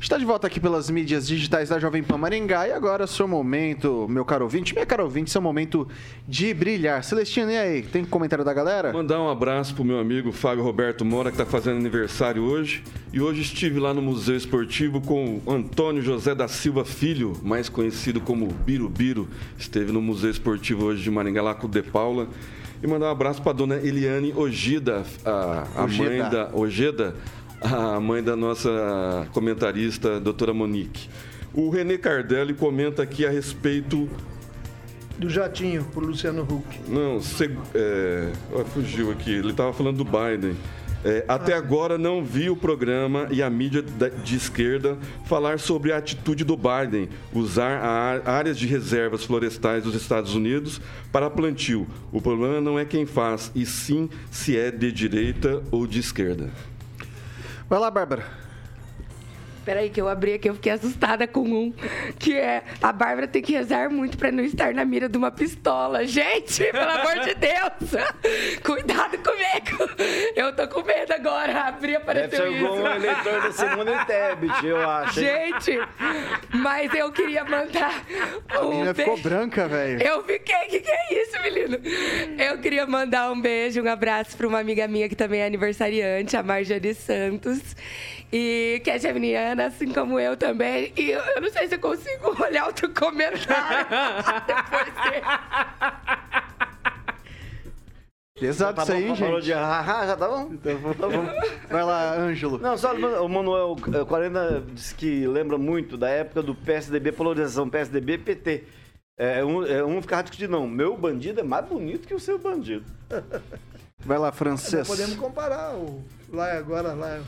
Está de volta aqui pelas mídias digitais da Jovem Pan Maringá e agora seu momento, meu caro ouvinte, minha caro ouvinte, seu momento de brilhar. Celestino, e aí? Tem comentário da galera? Mandar um abraço pro meu amigo Fábio Roberto Mora, que está fazendo aniversário hoje. E hoje estive lá no Museu Esportivo com o Antônio José da Silva Filho, mais conhecido como Birubiru. Esteve no Museu Esportivo hoje de Maringá, lá com o De Paula. E mandar um abraço para dona Eliane Ojida, a, a Ojeda. mãe da Ojeda, a mãe da nossa comentarista, doutora Monique. O René Cardelli comenta aqui a respeito Do jatinho, pro Luciano Huck. não, seg- é, fugiu aqui. Ele estava falando do Biden. É, até agora não vi o programa e a mídia de esquerda falar sobre a atitude do Biden usar áreas de reservas florestais dos Estados Unidos para plantio. O problema não é quem faz, e sim se é de direita ou de esquerda. Vai lá, Bárbara. Peraí, que eu abri aqui, eu fiquei assustada com um. Que é a Bárbara tem que rezar muito pra não estar na mira de uma pistola. Gente, [laughs] pelo amor de Deus! [laughs] Cuidado comigo! Eu tô com medo agora. Abri Deve apareceu ser igual um isso. eleitor da Simone Tebet, eu acho. hein? Gente, mas eu queria mandar A um menina ficou beijo. branca, velho. Eu fiquei, que que é isso, menino? Eu queria mandar um beijo, um abraço para uma amiga minha que também é aniversariante, a Marjorie Santos. E que é geminiana, assim como eu também. E eu, eu não sei se eu consigo olhar outro comentário depois dele. Pesado Tá isso aí, gente. de haha, já tá bom? Tá bom. Vai lá, Ângelo. Não, só o Manuel eh, 40 disse que lembra muito da época do PSDB, polarização PSDB PT. É, um, é, um ficava discutindo, não, meu bandido é mais bonito que o seu bandido. Vai lá, Francês. podemos comparar o, lá agora, lá,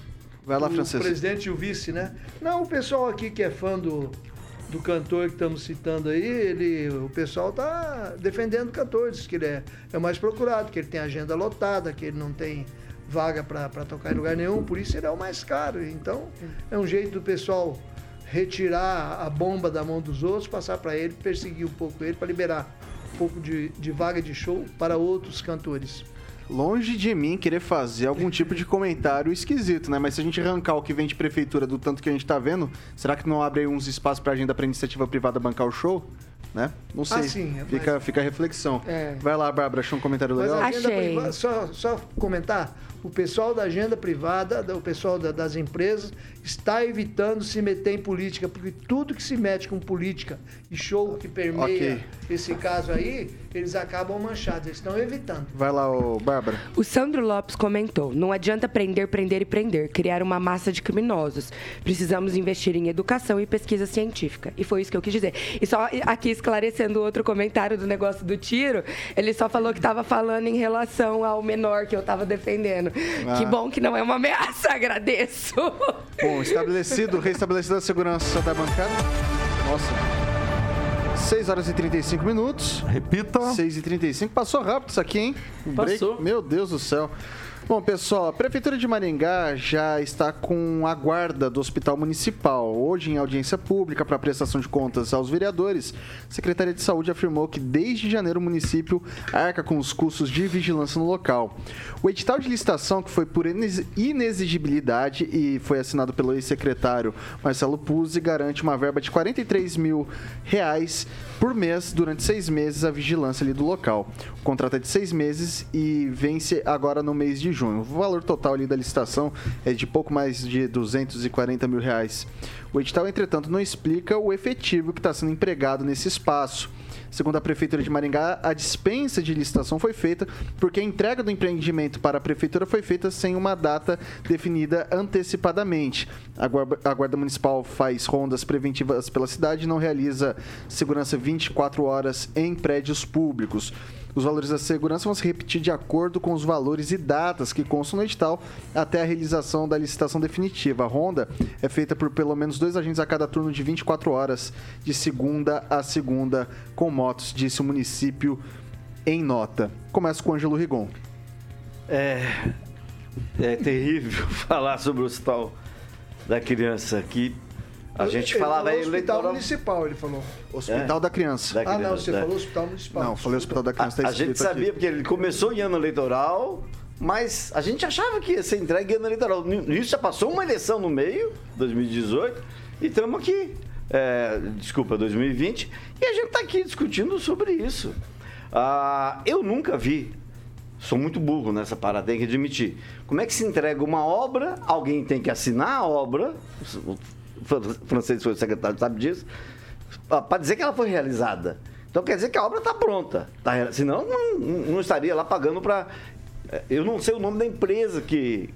Vai lá, o Francês. presidente e o vice, né? Não, o pessoal aqui que é fã do, do cantor que estamos citando aí, ele, o pessoal tá defendendo o cantor, diz que ele é, é o mais procurado, que ele tem agenda lotada, que ele não tem vaga para tocar em lugar nenhum, por isso ele é o mais caro. Então, é um jeito do pessoal retirar a bomba da mão dos outros, passar para ele, perseguir um pouco ele, para liberar um pouco de, de vaga de show para outros cantores. Longe de mim querer fazer algum tipo de comentário esquisito, né? Mas se a gente arrancar o que vem de prefeitura do tanto que a gente tá vendo, será que não abre uns espaços pra agenda pra iniciativa privada bancar o show? Né? Não sei. Ah, sim, é fica, mais- fica a reflexão. É. Vai lá, Bárbara, achou um comentário Mas legal? Achei. privada, só, só comentar, o pessoal da agenda privada, o pessoal da- das empresas, está evitando se meter em política, porque tudo que se mete com política e show que permeia Ok. esse caso aí, eles acabam manchados, eles estão evitando. Vai lá, ô, Bárbara. O Sandro Lopes comentou: não adianta prender, prender e prender, criar uma massa de criminosos. Precisamos investir em educação e pesquisa científica. E foi isso que eu quis dizer. E só aqui esclarecendo outro comentário do negócio do tiro, ele só falou que estava falando em relação ao menor que eu estava defendendo. Ah. Que bom que não é uma ameaça, [laughs] agradeço. Bom, estabelecido, restabelecida a segurança da bancada. Nossa. 6 horas e 35 minutos. Repita. 6 e 35 Passou rápido isso aqui, hein? Um Passou. break. Meu Deus do céu. Bom, pessoal, a Prefeitura de Maringá já está com a guarda do Hospital Municipal. Hoje, em audiência pública para prestação de contas aos vereadores, a Secretaria de Saúde afirmou que desde janeiro o município arca com os custos de vigilância no local. O edital de licitação, que foi por inex- inexigibilidade e foi assinado pelo ex-secretário Marcelo Puzzi, garante uma verba de 43 mil reais por mês durante seis meses a vigilância ali do local. O contrato é de seis meses e vence agora no mês de junho. O valor total ali da licitação é de pouco mais de 240 mil reais. O edital, entretanto, não explica o efetivo que está sendo empregado nesse espaço. Segundo a Prefeitura de Maringá, a dispensa de licitação foi feita porque a entrega do empreendimento para a Prefeitura foi feita sem uma data definida antecipadamente. A Guarda, a Guarda Municipal faz rondas preventivas pela cidade e não realiza segurança 24 horas em prédios públicos. Os valores da segurança vão se repetir de acordo com os valores e datas que constam no edital até a realização da licitação definitiva. A ronda é feita por pelo menos dois agentes a cada turno de 24 horas, de segunda a segunda, com motos, disse o município em nota. Começa com o Ângelo Rigon. É, é terrível [laughs] falar sobre o hospital da criança aqui. A gente Ele falava falou aí hospital eleitoral. municipal, ele falou. Hospital da Criança. Da Ah, não, criança, você né? falou hospital municipal. Não, falei Hospital da Criança. tá A gente escrito aqui. sabia, porque ele começou em ano eleitoral, mas a gente achava que ia ser entregue em ano eleitoral. Isso já passou uma eleição no meio, 2018, e estamos aqui, é, desculpa, 2020, e a gente está aqui discutindo sobre isso. Ah, eu nunca vi, sou muito burro nessa parada, tenho que admitir. Como é que se entrega uma obra, alguém tem que assinar a obra, o francês foi o secretário, sabe disso, para dizer que ela foi realizada. Então quer dizer que a obra está pronta. Tá, senão não, não estaria lá pagando para. Eu não sei o nome da empresa que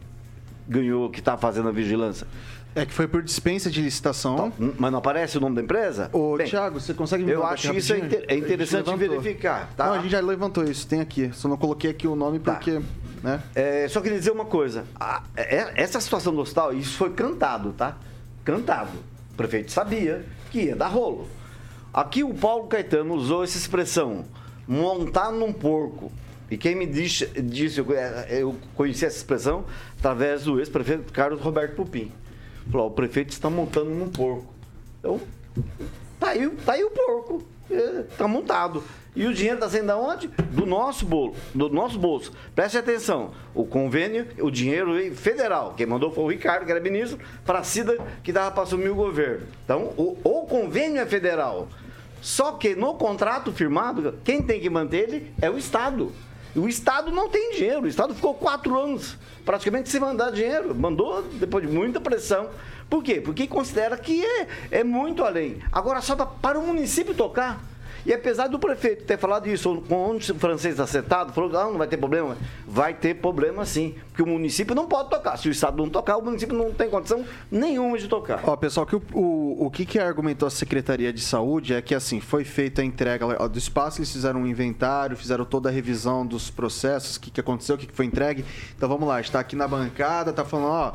ganhou, que está fazendo a vigilância. É que foi por dispensa de licitação. Hum, Mas não aparece o nome da empresa? Ô, Bem, Thiago, você consegue me Eu acho isso é inter- é interessante verificar, tá? Não, a gente já levantou isso, tem aqui. Só não coloquei aqui o nome Tá. porque. Né? É, só queria dizer uma coisa. A- é- essa situação do hospital, isso foi cantado, tá? Cantado. O prefeito sabia que ia dar rolo. Aqui o Paulo Caetano usou essa expressão, montar num porco. E quem me disse, disse eu, eu conheci essa expressão através do ex-prefeito Carlos Roberto Pupim. Falou, "Ó, o prefeito está montando num porco. Então, tá aí, tá aí o porco. Está montado. E o dinheiro está saindo da onde? Do nosso bolo, do nosso bolso. Preste atenção. O convênio, o dinheiro federal. Quem mandou foi o Ricardo, que era ministro, para a Cida, que dava para assumir o governo. Então, o, o convênio é federal. Só que no contrato firmado, quem tem que manter ele é o Estado. O Estado não tem dinheiro. O Estado ficou quatro anos praticamente sem mandar dinheiro. Mandou depois de muita pressão. Por quê? Porque considera que é, é muito além. Agora, só para o município tocar. E apesar do prefeito ter falado isso, com o francês acertado, falou que ah, não vai ter problema. Vai ter problema sim. Porque o município não pode tocar. Se o Estado não tocar, o município não tem condição nenhuma de tocar. Ó, pessoal, que o, o, o que, que argumentou a Secretaria de Saúde é que, assim, foi feita a entrega do espaço, eles fizeram um inventário, fizeram toda a revisão dos processos, o que, que aconteceu, o que, que foi entregue. Então, vamos lá, está aqui na bancada, tá falando, ó,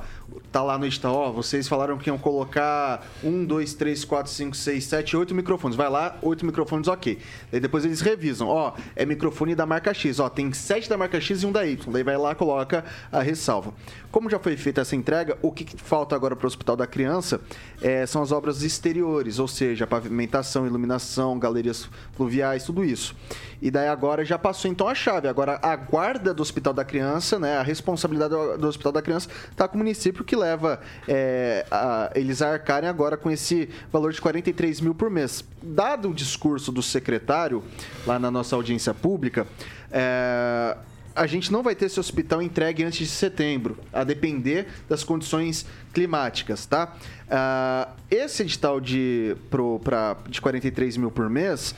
tá lá no edital, ó, vocês falaram que iam colocar um, dois, três, quatro, cinco, seis, sete, oito microfones. Vai lá, oito microfones, ok. Daí depois eles revisam, ó, é microfone da marca X, ó, tem sete da marca X e um da Y. Daí vai lá, coloca a ressalva. Como já foi feita essa entrega, o que, que falta agora para o Hospital da Criança é, são as obras exteriores, ou seja, pavimentação, iluminação, galerias fluviais, tudo isso. E daí agora já passou então a chave. Agora a guarda do Hospital da Criança, né, a responsabilidade do, Hospital da Criança está com o município que leva é, a, eles a arcarem agora com esse valor de 43 mil por mês. Dado o discurso do secretário lá na nossa audiência pública, é, a gente não vai ter esse hospital entregue antes de setembro, a depender das condições climáticas, tá? Ah, esse edital de, pro, pra, de 43 mil por mês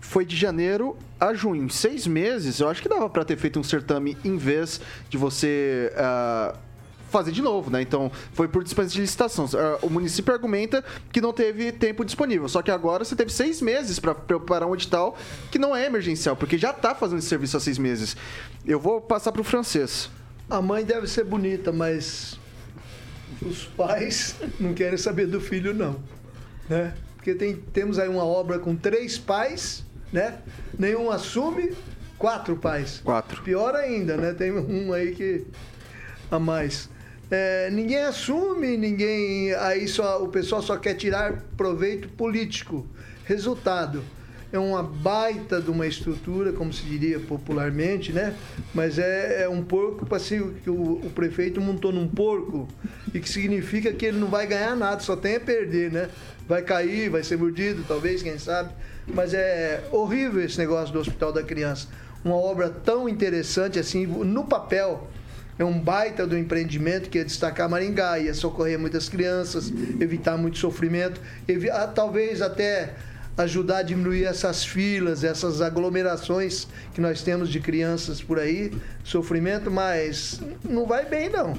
foi de janeiro a junho. Em seis meses, eu acho que dava para ter feito um certame em vez de você ah, fazer de novo, né? Então, foi por dispensa de licitação. Ah, o município argumenta que não teve tempo disponível, só que agora você teve seis meses para preparar um edital que não é emergencial, porque já está fazendo esse serviço há seis meses. Eu vou passar para o francês. A mãe deve ser bonita, mas os pais [laughs] não querem saber do filho, não. Né? Porque tem, temos aí uma obra com três pais, né? Nenhum assume. Quatro pais. Quatro. Pior ainda, né? Tem um aí que a mais. É, ninguém assume, ninguém. Aí só, o pessoal só quer tirar proveito político. Resultado. É uma baita de uma estrutura, como se diria popularmente, né? Mas é, é um porco para que o, o prefeito montou num porco e que significa que ele não vai ganhar nada, só tem a perder, né? Vai cair, vai ser mordido, talvez, quem sabe. Mas é horrível esse negócio do Hospital da Criança. Uma obra tão interessante assim, no papel, é um baita do empreendimento que ia destacar Maringá, ia socorrer muitas crianças, evitar muito sofrimento, evi ah, talvez até ajudar a diminuir essas filas, essas aglomerações que nós temos de crianças por aí, sofrimento, mas não vai bem não.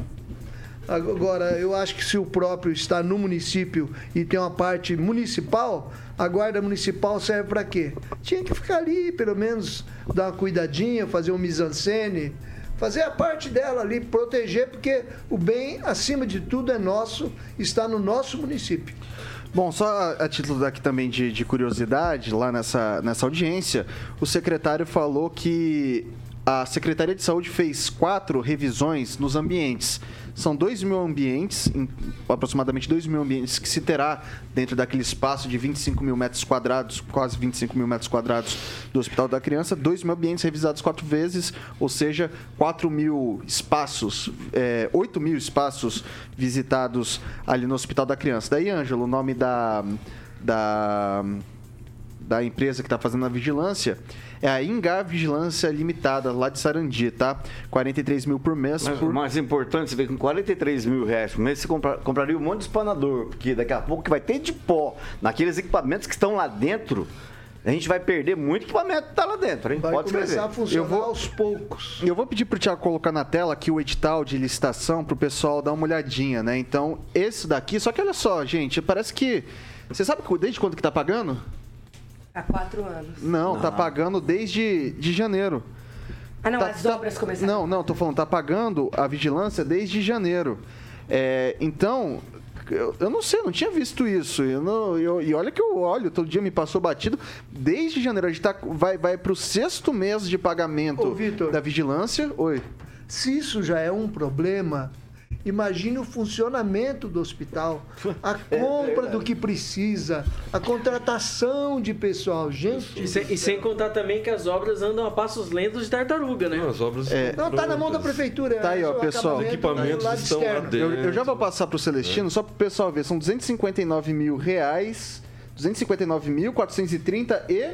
Agora, eu acho que se o próprio está no município e tem uma parte municipal, a guarda municipal serve para quê? Tinha que ficar ali, pelo menos dar uma cuidadinha, fazer um mise-en-scène, fazer a parte dela ali, proteger, porque o bem, acima de tudo, é nosso, está no nosso município. Bom, só a título daqui também de, de curiosidade, lá nessa, nessa audiência, o secretário falou que a Secretaria de Saúde fez quatro revisões nos ambientes. São 2 mil ambientes, aproximadamente 2 mil ambientes, que se terá dentro daquele espaço de 25 mil metros quadrados, quase 25 mil metros quadrados do Hospital da Criança. 2 mil ambientes revisados quatro vezes, ou seja, 4 mil espaços, é, 8 mil espaços visitados ali no Hospital da Criança. Daí, Ângelo, o nome da. da da empresa que está fazendo a vigilância é a Ingar Vigilância Limitada, lá de Sarandi, tá? 43 mil por mês. Mas por... o mais importante, você vê que com 43 mil reais por mês, você compra- compraria um monte de espanador, porque daqui a pouco que vai ter de pó naqueles equipamentos que estão lá dentro, a gente vai perder muito equipamento que está lá dentro, hein? Vai Pode começar escrever. a funcionar Eu vou- aos poucos. Eu vou pedir pro Thiago colocar na tela aqui o edital de licitação pro pessoal dar uma olhadinha, né? Então, esse daqui, só que olha só, gente, parece que. Você sabe que- desde quando que tá pagando? Há quatro anos. Não, tá pagando desde de janeiro. Ah, não, Tá- as tá- obras começaram. Não, não, tô falando, tá pagando a vigilância desde janeiro. É, então, eu, eu não sei, eu não tinha visto isso. Eu não- eu- e olha que eu olho, todo dia me passou batido. Desde janeiro, a gente tá, vai, vai pro sexto mês de pagamento Ô, da vigilância. Oi. Se isso já é um problema, imagine o funcionamento do hospital, a [laughs] compra do que precisa, a contratação de pessoal. Gente, E sem, e sem contar também que as obras andam a passos lentos de tartaruga, né? Não, as obras É. não tá na mão da prefeitura. Tá aí, ó, é o pessoal. Os equipamentos do lado estão lá dentro. Eu, eu já vou passar pro Celestino, só pro pessoal ver. São 259 mil reais. 259 mil 430 e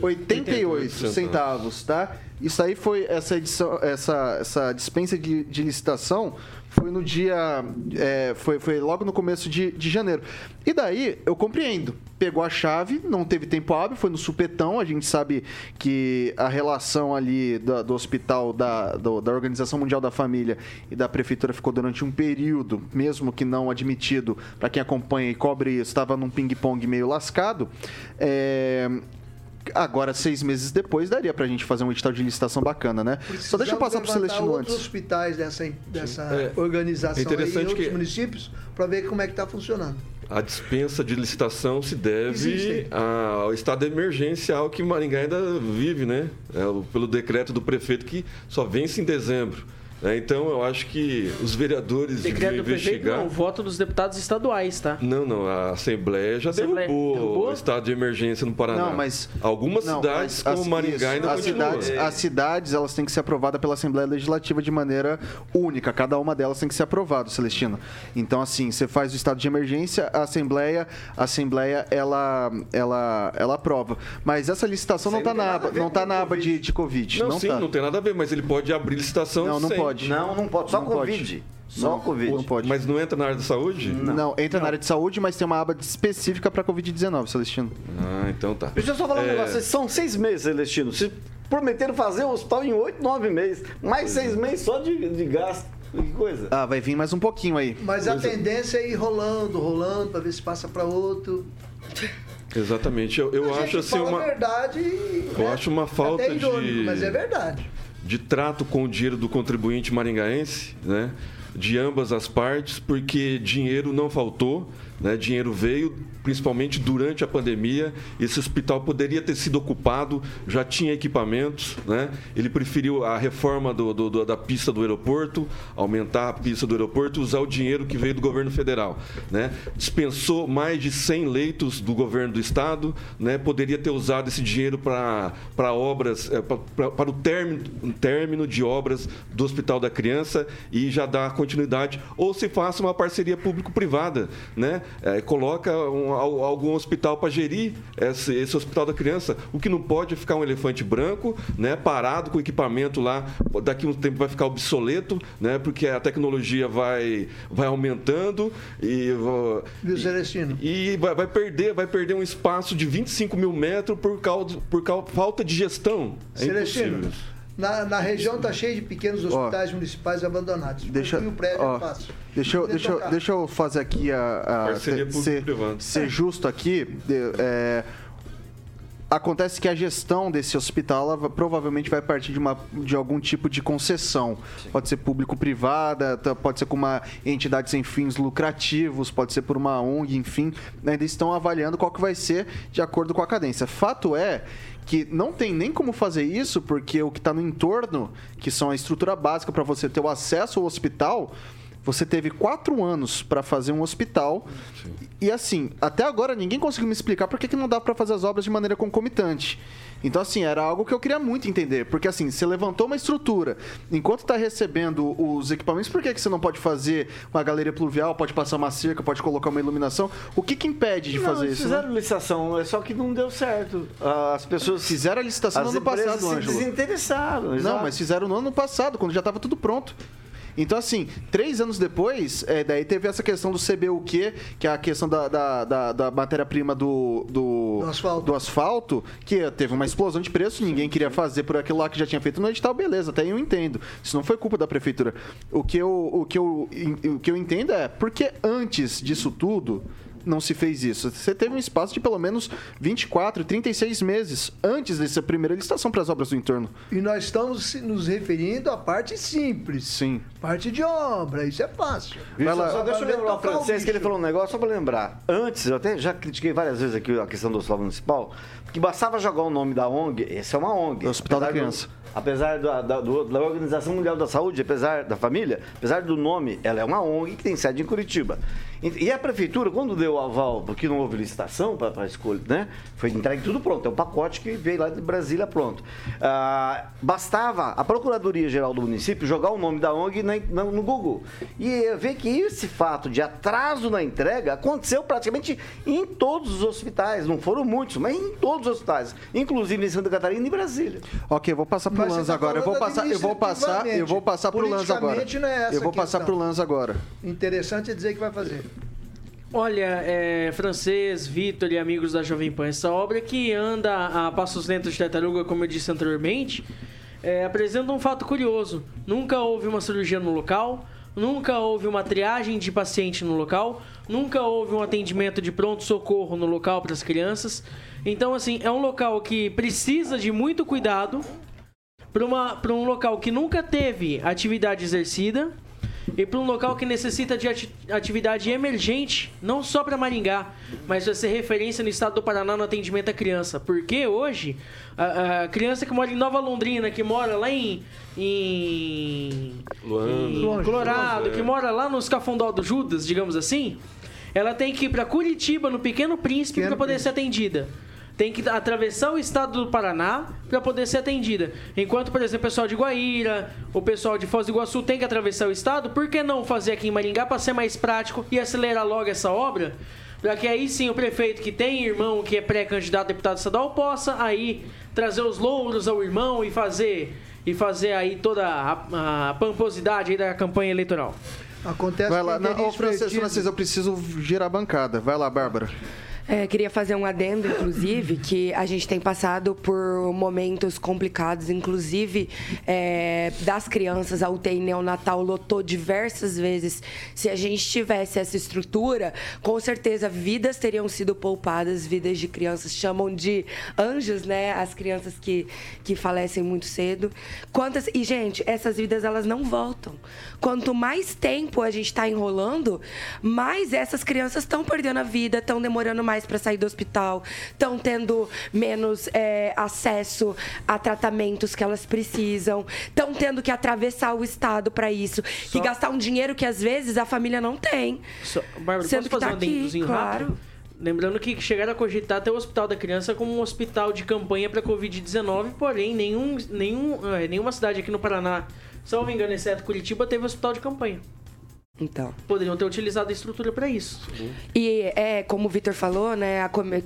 88 centavos, tá? Isso aí foi essa edição, essa, essa dispensa de, de licitação foi no dia, é, foi, foi logo no começo de, de janeiro. E daí eu compreendo. Pegou a chave, não teve tempo hábil, foi no supetão. A gente sabe que a relação ali do, hospital da, do- da Organização Mundial da Família e da Prefeitura ficou durante um período, mesmo que não admitido, para quem acompanha e cobre isso, estava num ping-pong meio lascado. É, Agora, seis meses depois, daria pra gente fazer um edital de licitação bacana, né? Só deixa eu passar pro Celestino outros antes. hospitais dessa, dessa É, organização é interessante aí, em outros que- municípios para ver como é que está funcionando. A dispensa de licitação se deve Existem. ao estado emergencial que Maringá ainda vive, né? É, pelo decreto do prefeito que só vence em dezembro. Né? Então, eu acho que os vereadores Decreto deviam do prefeito, investigar. não, o voto dos deputados estaduais, tá? Não, não, a Assembleia já Assembleia derrubou, derrubou? o estado de emergência no Paraná. Não, mas- Algumas Não, cidades, mas como as- Maringá, isso, ainda as cidades, as cidades elas têm que ser aprovadas pela Assembleia Legislativa de maneira única. Cada uma delas tem que ser aprovada, Celestino. Então, assim, você faz o estado de emergência, a Assembleia, a Assembleia ela, ela, ela aprova. Mas essa licitação não está aí não tem na nada aba, a ver não tá na aba de, de Covid. Não, não sim, tá. não tem nada a ver, mas ele pode abrir licitação Não, não sem. Pode. Não, não pode. Só Não pode. Covid. Só Covid. Não pode. Mas não entra na área da saúde? Não, entra na área de saúde, mas tem uma aba específica para Covid-19, Celestino. Ah, então tá. Deixa eu só falar um É. negócio. São seis meses, Celestino. Vocês prometeram fazer o hospital em oito, nove meses. Mais seis meses só de, de gasto. Que coisa. Ah, vai vir mais um pouquinho aí. Mas a tendência é ir rolando, rolando, para ver se passa para outro. Exatamente. Eu, eu a acho gente assim fala uma. a verdade. né? Eu acho uma falta Até irônico, de- Mas é verdade. De trato com o dinheiro do contribuinte maringaense, né? de ambas as partes, porque dinheiro não faltou. Né, dinheiro veio, principalmente durante a pandemia. Esse hospital poderia ter sido ocupado, já tinha equipamentos. Né? Ele preferiu a reforma do, do- do- da pista do aeroporto, aumentar a pista do aeroporto usar o dinheiro que veio do governo federal. Né? Dispensou mais de 100 leitos do governo do estado, né? poderia ter usado esse dinheiro para obras, pra- para o término, término de obras do Hospital da Criança e já dar continuidade. Ou se faça uma parceria público-privada, né? Eh, coloca um- al- algum hospital para gerir esse, esse Hospital da Criança. O que não pode é ficar um elefante branco, né? Parado com equipamento lá, daqui a um tempo vai ficar obsoleto, né? Porque a tecnologia vai, vai aumentando e, Celestino? e vai, vai perder, vai perder um espaço de 25 mil metros por causa, por causa falta de gestão. É Celestino, impossível. Na, na região está cheio de pequenos Ó. hospitais municipais abandonados. Deixa, o prédio ó, é fácil. deixa, eu, deixa, eu, deixa eu fazer aqui a. a ser, ser, justo aqui. de- é, acontece que a gestão desse hospital ela provavelmente vai partir de, uma, de algum tipo de concessão. Pode ser público-privada, pode ser com uma entidade sem fins lucrativos, pode ser por uma ONG, enfim. Ainda estão avaliando qual que vai ser de acordo com a cadência. Fato é que não tem nem como fazer isso, porque o que está no entorno, que são a estrutura básica para você ter o acesso ao hospital, você teve quatro anos para fazer um hospital. E assim, até agora ninguém conseguiu me explicar por que, que não dá para fazer as obras de maneira concomitante. Então, assim, era algo que eu queria muito entender. Porque, assim, você levantou uma estrutura, enquanto está recebendo os equipamentos, por que, que você não pode fazer uma galeria pluvial, pode passar uma cerca, pode colocar uma iluminação? O que, que impede de Não, fazer isso? né? fizeram licitação, é só que não deu certo. As pessoas. Fizeram a licitação no ano passado, se Ângelo. desinteressaram. Não, exato. mas fizeram no ano passado, quando já estava tudo pronto. Então, assim, três anos depois, é, daí teve essa questão do CBUQ, que é a questão da, da, da- da matéria-prima do, do, Do asfalto. do asfalto, que teve uma explosão de preço, ninguém queria fazer por aquilo lá que já tinha feito no edital, beleza, até eu entendo. Isso não foi culpa da prefeitura. O que eu, o que eu, o que eu entendo é, porque antes disso tudo não se fez isso? Você teve um espaço de pelo menos 24, 36 meses antes dessa primeira licitação para as obras do entorno. E nós estamos se- nos referindo à parte simples. Sim. Parte de obra, isso é fácil. Viu? Só, só deixa eu lembrar o o francês que ele falou um negócio, só pra lembrar. Antes, eu até já critiquei várias vezes aqui a questão do hospital municipal, que bastava jogar o nome da ONG, esse é uma ONG. Do Hospital da Apesar do- Criança. apesar da, da- do- da Organização Mundial da Saúde, apesar da família, apesar do nome, ela é uma ONG que tem sede em Curitiba. E, a prefeitura, quando deu o aval, porque não houve licitação para a escolha, né? Foi entregue tudo pronto. É um pacote que veio lá de Brasília pronto. Ah, bastava a Procuradoria-Geral do município jogar o nome da ONG na- no Google. E ver que esse fato de atraso na entrega aconteceu praticamente em todos os hospitais. Não foram muitos, mas em todos os hospitais. Inclusive em Santa Catarina e em Brasília. Ok, eu vou passar Mas você Lanza tá agora. Eu vou passar, eu vou passar, eu vou passar pro Lanza agora. É Eu vou passar questão. pro Lanza agora. Interessante é dizer que vai fazer. Olha, é, francês, Vitor e amigos da Jovem Pan, essa obra que anda a passos lentos de tartaruga, como eu disse anteriormente, é, apresenta um fato curioso. Nunca houve uma cirurgia no local, nunca houve uma triagem de paciente no local, nunca houve um atendimento de pronto-socorro no local para as crianças. Então, assim, é um local que precisa de muito cuidado para um local que nunca teve atividade exercida e para um local que necessita de ati- atividade emergente, não só para Maringá, mas vai ser referência no estado do Paraná no atendimento à criança. Porque hoje, a, a criança que mora em Nova Londrina, que mora lá em. em Luanda. em Colorado, é. que mora lá nos Cafundó do Judas, digamos assim, ela tem que ir para Curitiba, no Pequeno Príncipe, para poder Príncipe. ser atendida. Tem que atravessar o estado do Paraná para poder ser atendida. Enquanto, por exemplo, o pessoal de Guaíra, o pessoal de Foz do Iguaçu tem que atravessar o estado, por que não fazer aqui em Maringá para ser mais prático e acelerar logo essa obra? Para que aí sim o prefeito que tem irmão que é pré-candidato a deputado estadual possa aí trazer os louros ao irmão e fazer e fazer aí toda a, a pamposidade da campanha eleitoral. Acontece Vai que lá, é não, divertido. francês, francês, eu preciso girar a bancada. Vai lá, Bárbara. É, queria fazer um adendo, inclusive, que a gente tem passado por momentos complicados, inclusive é, das crianças. A UTI neonatal lotou diversas vezes. Se a gente tivesse essa estrutura, com certeza vidas teriam sido poupadas, vidas de crianças. Chamam de anjos, né? As crianças que, que falecem muito cedo. Quantas. E, gente, essas vidas elas não voltam. Quanto mais tempo a gente está enrolando, mais essas crianças estão perdendo a vida, estão demorando mais para sair do hospital, estão tendo menos é, acesso a tratamentos que elas precisam, estão tendo que atravessar o estado para isso Só- e gastar um dinheiro que às vezes a família não tem. Só, Bárbara, Sendo posso que fazer tá um aqui, claro. rápido? Lembrando que chegaram a cogitar até o Hospital da Criança como um hospital de campanha para Covid-19, porém, nenhum, nenhum, eh, nenhuma cidade aqui no Paraná, salvo engano, exceto Curitiba, teve hospital de campanha. Então. Poderiam ter utilizado a estrutura para isso. E é, como o Vitor falou, né? a come-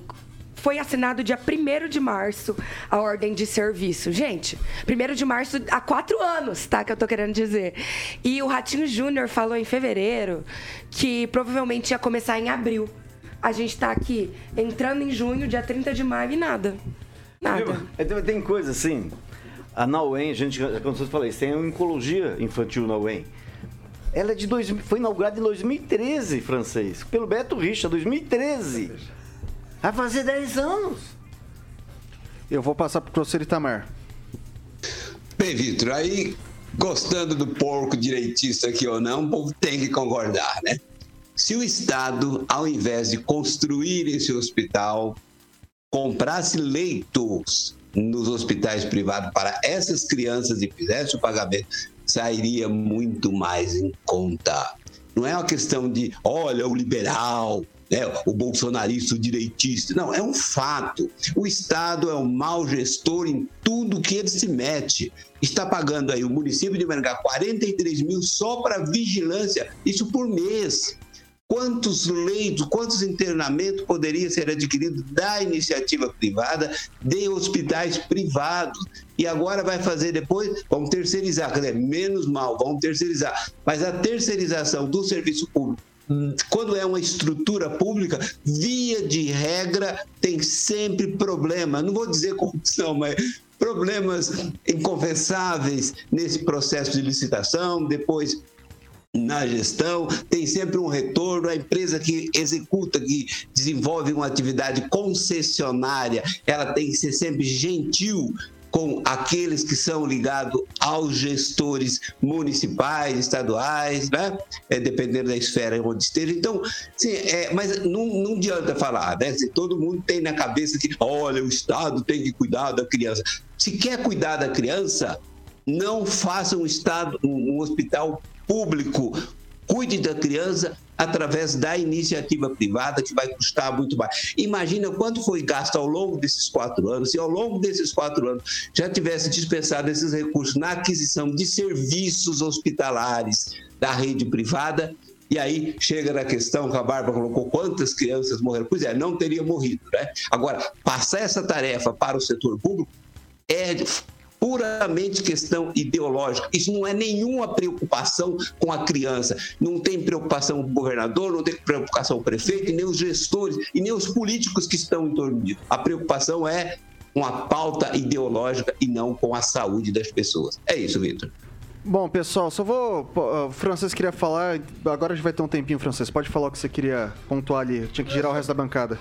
Foi assinado dia 1 de março a ordem de serviço. Gente, 1 de março há quatro anos, tá? Que eu tô querendo dizer. E o Ratinho Júnior falou em fevereiro que provavelmente ia começar em abril. A gente tá aqui entrando em junho, dia 30 de maio e nada. Nada. Então, tem coisa assim. A Nauem, a gente, de falar isso, tem uma oncologia infantil na UEM. Ela é de dois, foi inaugurada em 2013, francês, pelo Beto Richa, 2013. Vai fazer 10 anos. Eu vou passar pro professor Itamar. Bem, Vitor, aí, gostando do porco direitista aqui ou não, o povo tem que concordar, né? Se o Estado, ao invés de construir esse hospital, comprasse leitos nos hospitais privados para essas crianças e fizesse o pagamento, sairia muito mais em conta. Não é uma questão de, olha, o liberal, né, o bolsonarista, o direitista. Não, é um fato. O Estado é um mau gestor em tudo que ele se mete. Está pagando aí o município de Maringá 43 mil só para vigilância, isso por mês. Quantos leitos, quantos internamentos poderia ser adquirido da iniciativa privada, de hospitais privados? E agora vai fazer depois, vamos terceirizar, quer dizer, menos mal, vamos terceirizar. Mas a terceirização do serviço público quando é uma estrutura pública, via de regra, tem sempre problema. Não vou dizer corrupção, [laughs] mas problemas inconfessáveis nesse processo de licitação, depois na gestão, tem sempre um retorno. A empresa que executa, que desenvolve uma atividade concessionária, ela tem que ser sempre gentil com aqueles que são ligados aos gestores municipais, estaduais, né? É, dependendo da esfera onde esteja. Então, sim, é, mas não, não adianta falar, né? Se todo mundo tem na cabeça que, olha, o Estado tem que cuidar da criança. Se quer cuidar da criança, não faça um estado, um, um hospital público. Cuide da criança através da iniciativa privada, que vai custar muito mais. Imagina quanto foi gasto ao longo desses quatro anos, se ao longo desses quatro anos já tivesse dispensado esses recursos na aquisição de serviços hospitalares da rede privada, e aí chega na questão que a Bárbara colocou: quantas crianças morreram? Pois é, não teria morrido, né? Agora, passar essa tarefa para o setor público é puramente questão ideológica. Isso não é nenhuma preocupação com a criança. Não tem preocupação o governador, não tem preocupação o prefeito, nem os gestores, e nem os políticos que estão em torno disso. A preocupação é com a pauta ideológica e não com a saúde das pessoas. É isso, Vitor. Bom, pessoal, só vou. pô, O francês queria falar. Agora a gente vai ter um tempinho, francês. Pode falar o que você queria pontuar ali. Tinha que girar o resto da bancada.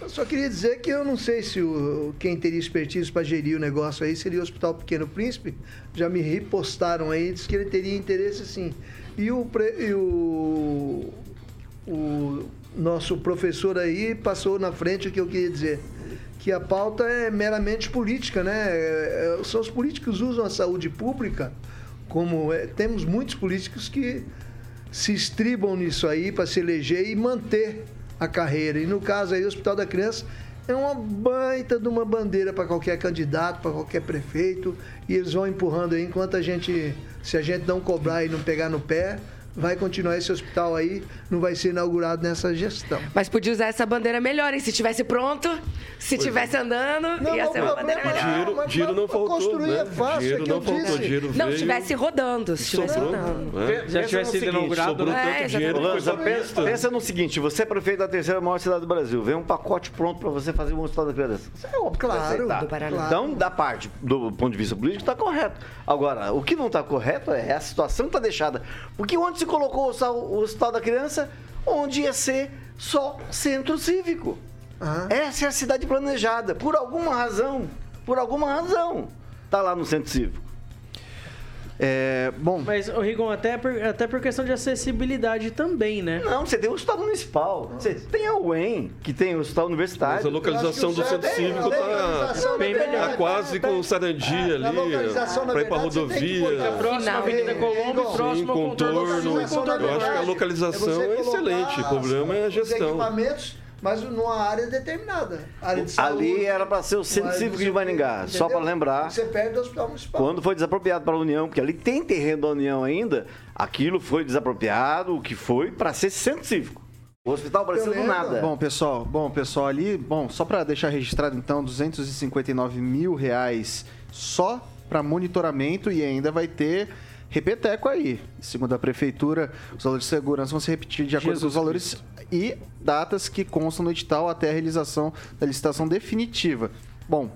Eu só queria dizer que eu não sei se o, quem teria expertise para gerir o negócio aí seria o Hospital Pequeno Príncipe. Já me repostaram aí, disse que ele teria interesse sim. E o, e o, o nosso professor aí passou na frente o que eu queria dizer. Que a pauta é meramente política, né? É, é, São os políticos que usam a saúde pública como. é, temos muitos políticos que se estribam nisso aí para se eleger e manter a carreira. E no caso aí, o Hospital da Criança é uma baita de uma bandeira para qualquer candidato, para qualquer prefeito, e eles vão empurrando aí enquanto a gente, se a gente não cobrar e não pegar no pé, vai continuar esse hospital aí, não vai ser inaugurado nessa gestão. Mas podia usar essa bandeira melhor, hein? Se tivesse pronto, se tivesse andando, Não, ia mas ser uma bandeira melhor. Dinheiro, mas- dinheiro não faltou, construir né? é fácil, é dinheiro que não eu faltou, disse. dinheiro Não, veio, estivesse rodando, se estivesse sobrou, rodando. né? Já tivesse sido inaugurado, sobrou? É, tanto dinheiro Lança, pensa, pensa no seguinte, você é prefeito da terceira maior cidade do Brasil, vem um pacote pronto para você fazer um hospital da criança. Isso é óbvio Claro, do Paraná. claro. Então, da parte, do ponto de vista político, está correto. Agora, o que não está correto é a situação que está deixada. Porque onde se colocou o hospital, da criança? Onde ia ser só centro cívico. Ah. Essa é a cidade planejada. Por alguma razão, por alguma razão, está lá no centro cívico. É, bom, Mas, o Rigon, até por, até por questão de acessibilidade também, né? Não, você tem o hospital municipal. Você tem a UEM, que tem o hospital universitário. Mas a localização do centro cívico tá, Bem melhor. tá quase com o Sarandia ali, localização, na pra ir pra rodovia. Final. Avenida Colombo e próximo contorno. Eu acho que a localização é colocar excelente. O problema é a os gestão. equipamentos, mas numa área determinada. Área de saúde, Ali era para ser o centro cívico de Maringá. Só entendeu? para lembrar, Você perde o hospital municipal. quando foi desapropriado para a União, porque ali tem terreno da União ainda, aquilo foi desapropriado, o que foi para ser centro cívico. O hospital parecendo nada. Bom, pessoal, bom, pessoal, ali, bom, só para deixar registrado então, 259 mil reais só para monitoramento e ainda vai ter repeteco aí. Segundo a prefeitura, os valores de segurança vão se repetir de acordo com os valores e datas que constam no edital até a realização da licitação definitiva. Bom,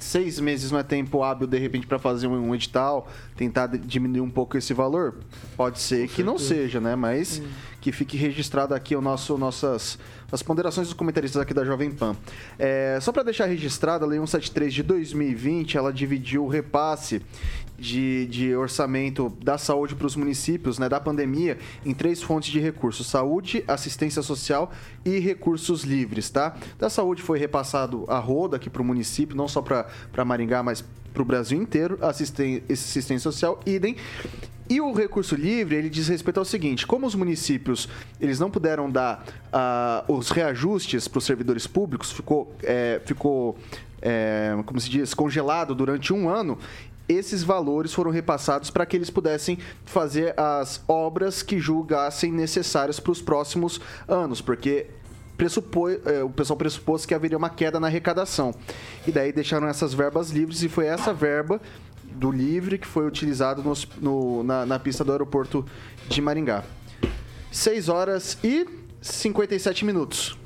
seis meses não é tempo hábil, de repente, para fazer um, edital, tentar diminuir um pouco esse valor? Pode ser que não seja, né? Mas que fique registrado aqui o nosso, nossas as ponderações dos comentaristas aqui da Jovem Pan. É, só para deixar registrado, a Lei 173 de 2020, ela dividiu o repasse de, de orçamento da saúde para os municípios, né, da pandemia, em três fontes de recursos: saúde, assistência social e recursos livres, tá? Da saúde foi repassado a roda aqui para o município, não só para Maringá, mas para o Brasil inteiro, assisten- assistência social, idem. E o recurso livre, ele diz respeito ao seguinte, como os municípios, eles não puderam dar ah, os reajustes para os servidores públicos, ficou, é, ficou é, como se diz, congelado durante um ano, esses valores foram repassados para que eles pudessem fazer as obras que julgassem necessárias para os próximos anos, porque é, o pessoal pressupôs que haveria uma queda na arrecadação. E daí deixaram essas verbas livres e foi essa verba do livre que foi utilizado no- na, na pista do aeroporto de Maringá. 6 horas e 57 minutos.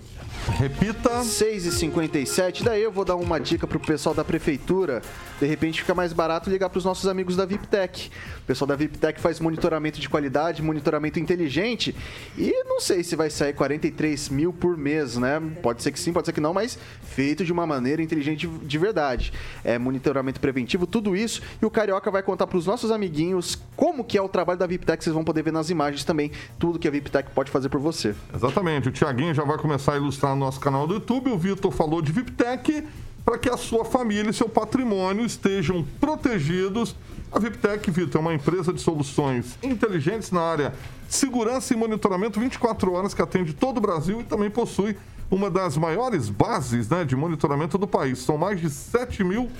Repita. 6 e 57 daí eu vou dar uma dica pro pessoal da prefeitura. De repente fica mais barato ligar pros nossos amigos da VIPTech. O pessoal da VIPTech faz monitoramento de qualidade, monitoramento inteligente. E não sei se vai sair 43 mil por mês, né? Pode ser que sim, pode ser que não, mas feito de uma maneira inteligente de verdade. É monitoramento preventivo, tudo isso. E o Carioca vai contar pros nossos amiguinhos como que é o trabalho da VIPTech. Vocês vão poder ver nas imagens também tudo que a VIPTech pode fazer por você. Exatamente, o Tiaguinho já vai começar a ilustrar no nosso canal do YouTube. O Vitor falou de VIPTech para que a sua família e seu patrimônio estejam protegidos. A VIPTech, Vitor, é uma empresa de soluções inteligentes na área de segurança e monitoramento 24 horas que atende todo o Brasil e também possui uma das maiores bases né, de monitoramento do país. São mais de 7 mil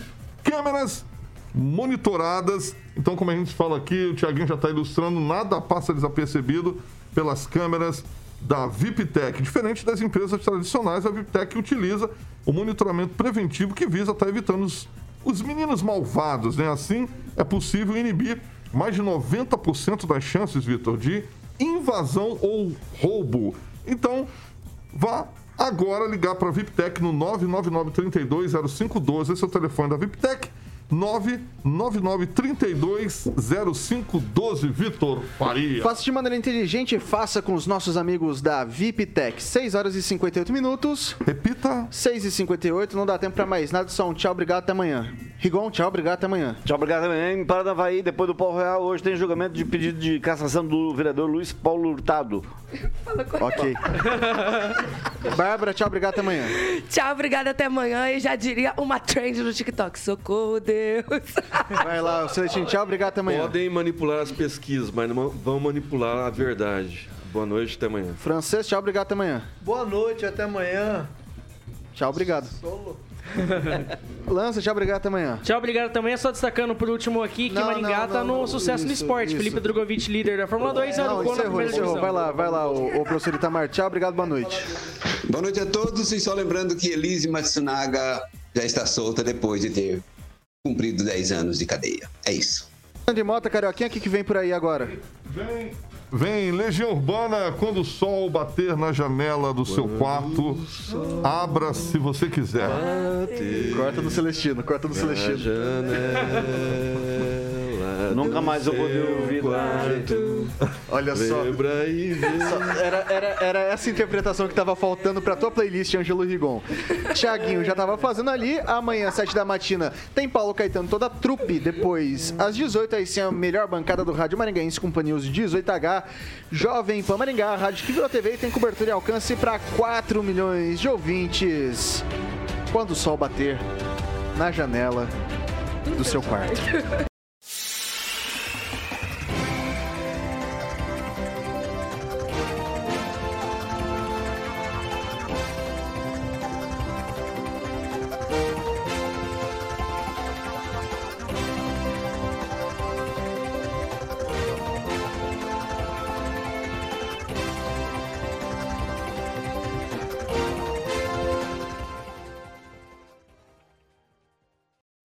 câmeras monitoradas. Então, como a gente fala aqui, o Tiaguinho já está ilustrando, nada passa desapercebido pelas câmeras da VIPTech. Diferente das empresas tradicionais, a VIPTech utiliza o monitoramento preventivo que visa estar evitando os, os meninos malvados, né? Assim, é possível inibir mais de 90% das chances, Vitor, de invasão ou roubo. Então, vá agora ligar para a VIPTech no 999320512. Esse é o telefone da VIPTech. 999320512, Vitor Faria. Faça de maneira inteligente, faça com os nossos amigos da VIPTech. 6 horas e 58 minutos. Repita. 6 e 58, não dá tempo pra mais nada, só um tchau, obrigado, até amanhã. Rigon, tchau, obrigado, até amanhã. Tchau, obrigado também. Em Paranavaí, depois do Paulo Real, hoje tem julgamento de pedido de cassação do vereador Luiz Paulo Hurtado. Ok. Bárbara, tchau, obrigado, até amanhã. Tchau, obrigada, até amanhã. E já diria uma trend no TikTok. Socorro, Deus. [laughs] Vai lá, o Celestino, tchau, obrigado, até amanhã. Podem manipular as pesquisas, mas não vão manipular a verdade. Boa noite, até amanhã. Francês, tchau, obrigado, até amanhã. Boa noite, até amanhã. Tchau, obrigado. Solo. [laughs] Lança, tchau, obrigado, até amanhã. Tchau, obrigado também. É só destacando por último aqui que Não, Maringá não, tá não, no sucesso no isso, esporte. isso. Felipe Drogovic, líder da Fórmula 2, Não, Arucô na encerrou, primeira encerrou. divisão. Vai lá, vai lá, o, o professor Itamar. Tchau, obrigado, boa noite. Boa noite a todos e só lembrando que Elise Matsunaga já está solta depois de ter cumprido 10 anos de cadeia. É isso. Andy Mota, Carioquinha, o que, que vem por aí agora? Vem, vem, Legião Urbana, quando o sol bater na janela do seu quarto, abra se você quiser. Corta do Celestino, corta do Celestino. Nunca mais eu vou ouvir Olha só. Lembra e vê. Só- Era, era, era essa interpretação que tava faltando pra tua playlist, Ângelo Rigon. Tiaguinho já tava fazendo ali. Amanhã, 7 da matina, tem Paulo Caetano, toda a trupe. Depois, às 18 aí sim, a melhor bancada do Rádio Maringaense, Companhia News 18H. Jovem Pan Maringá, rádio que virou TV e tem cobertura e alcance pra 4 milhões de ouvintes. Quando o sol bater na janela do seu quarto.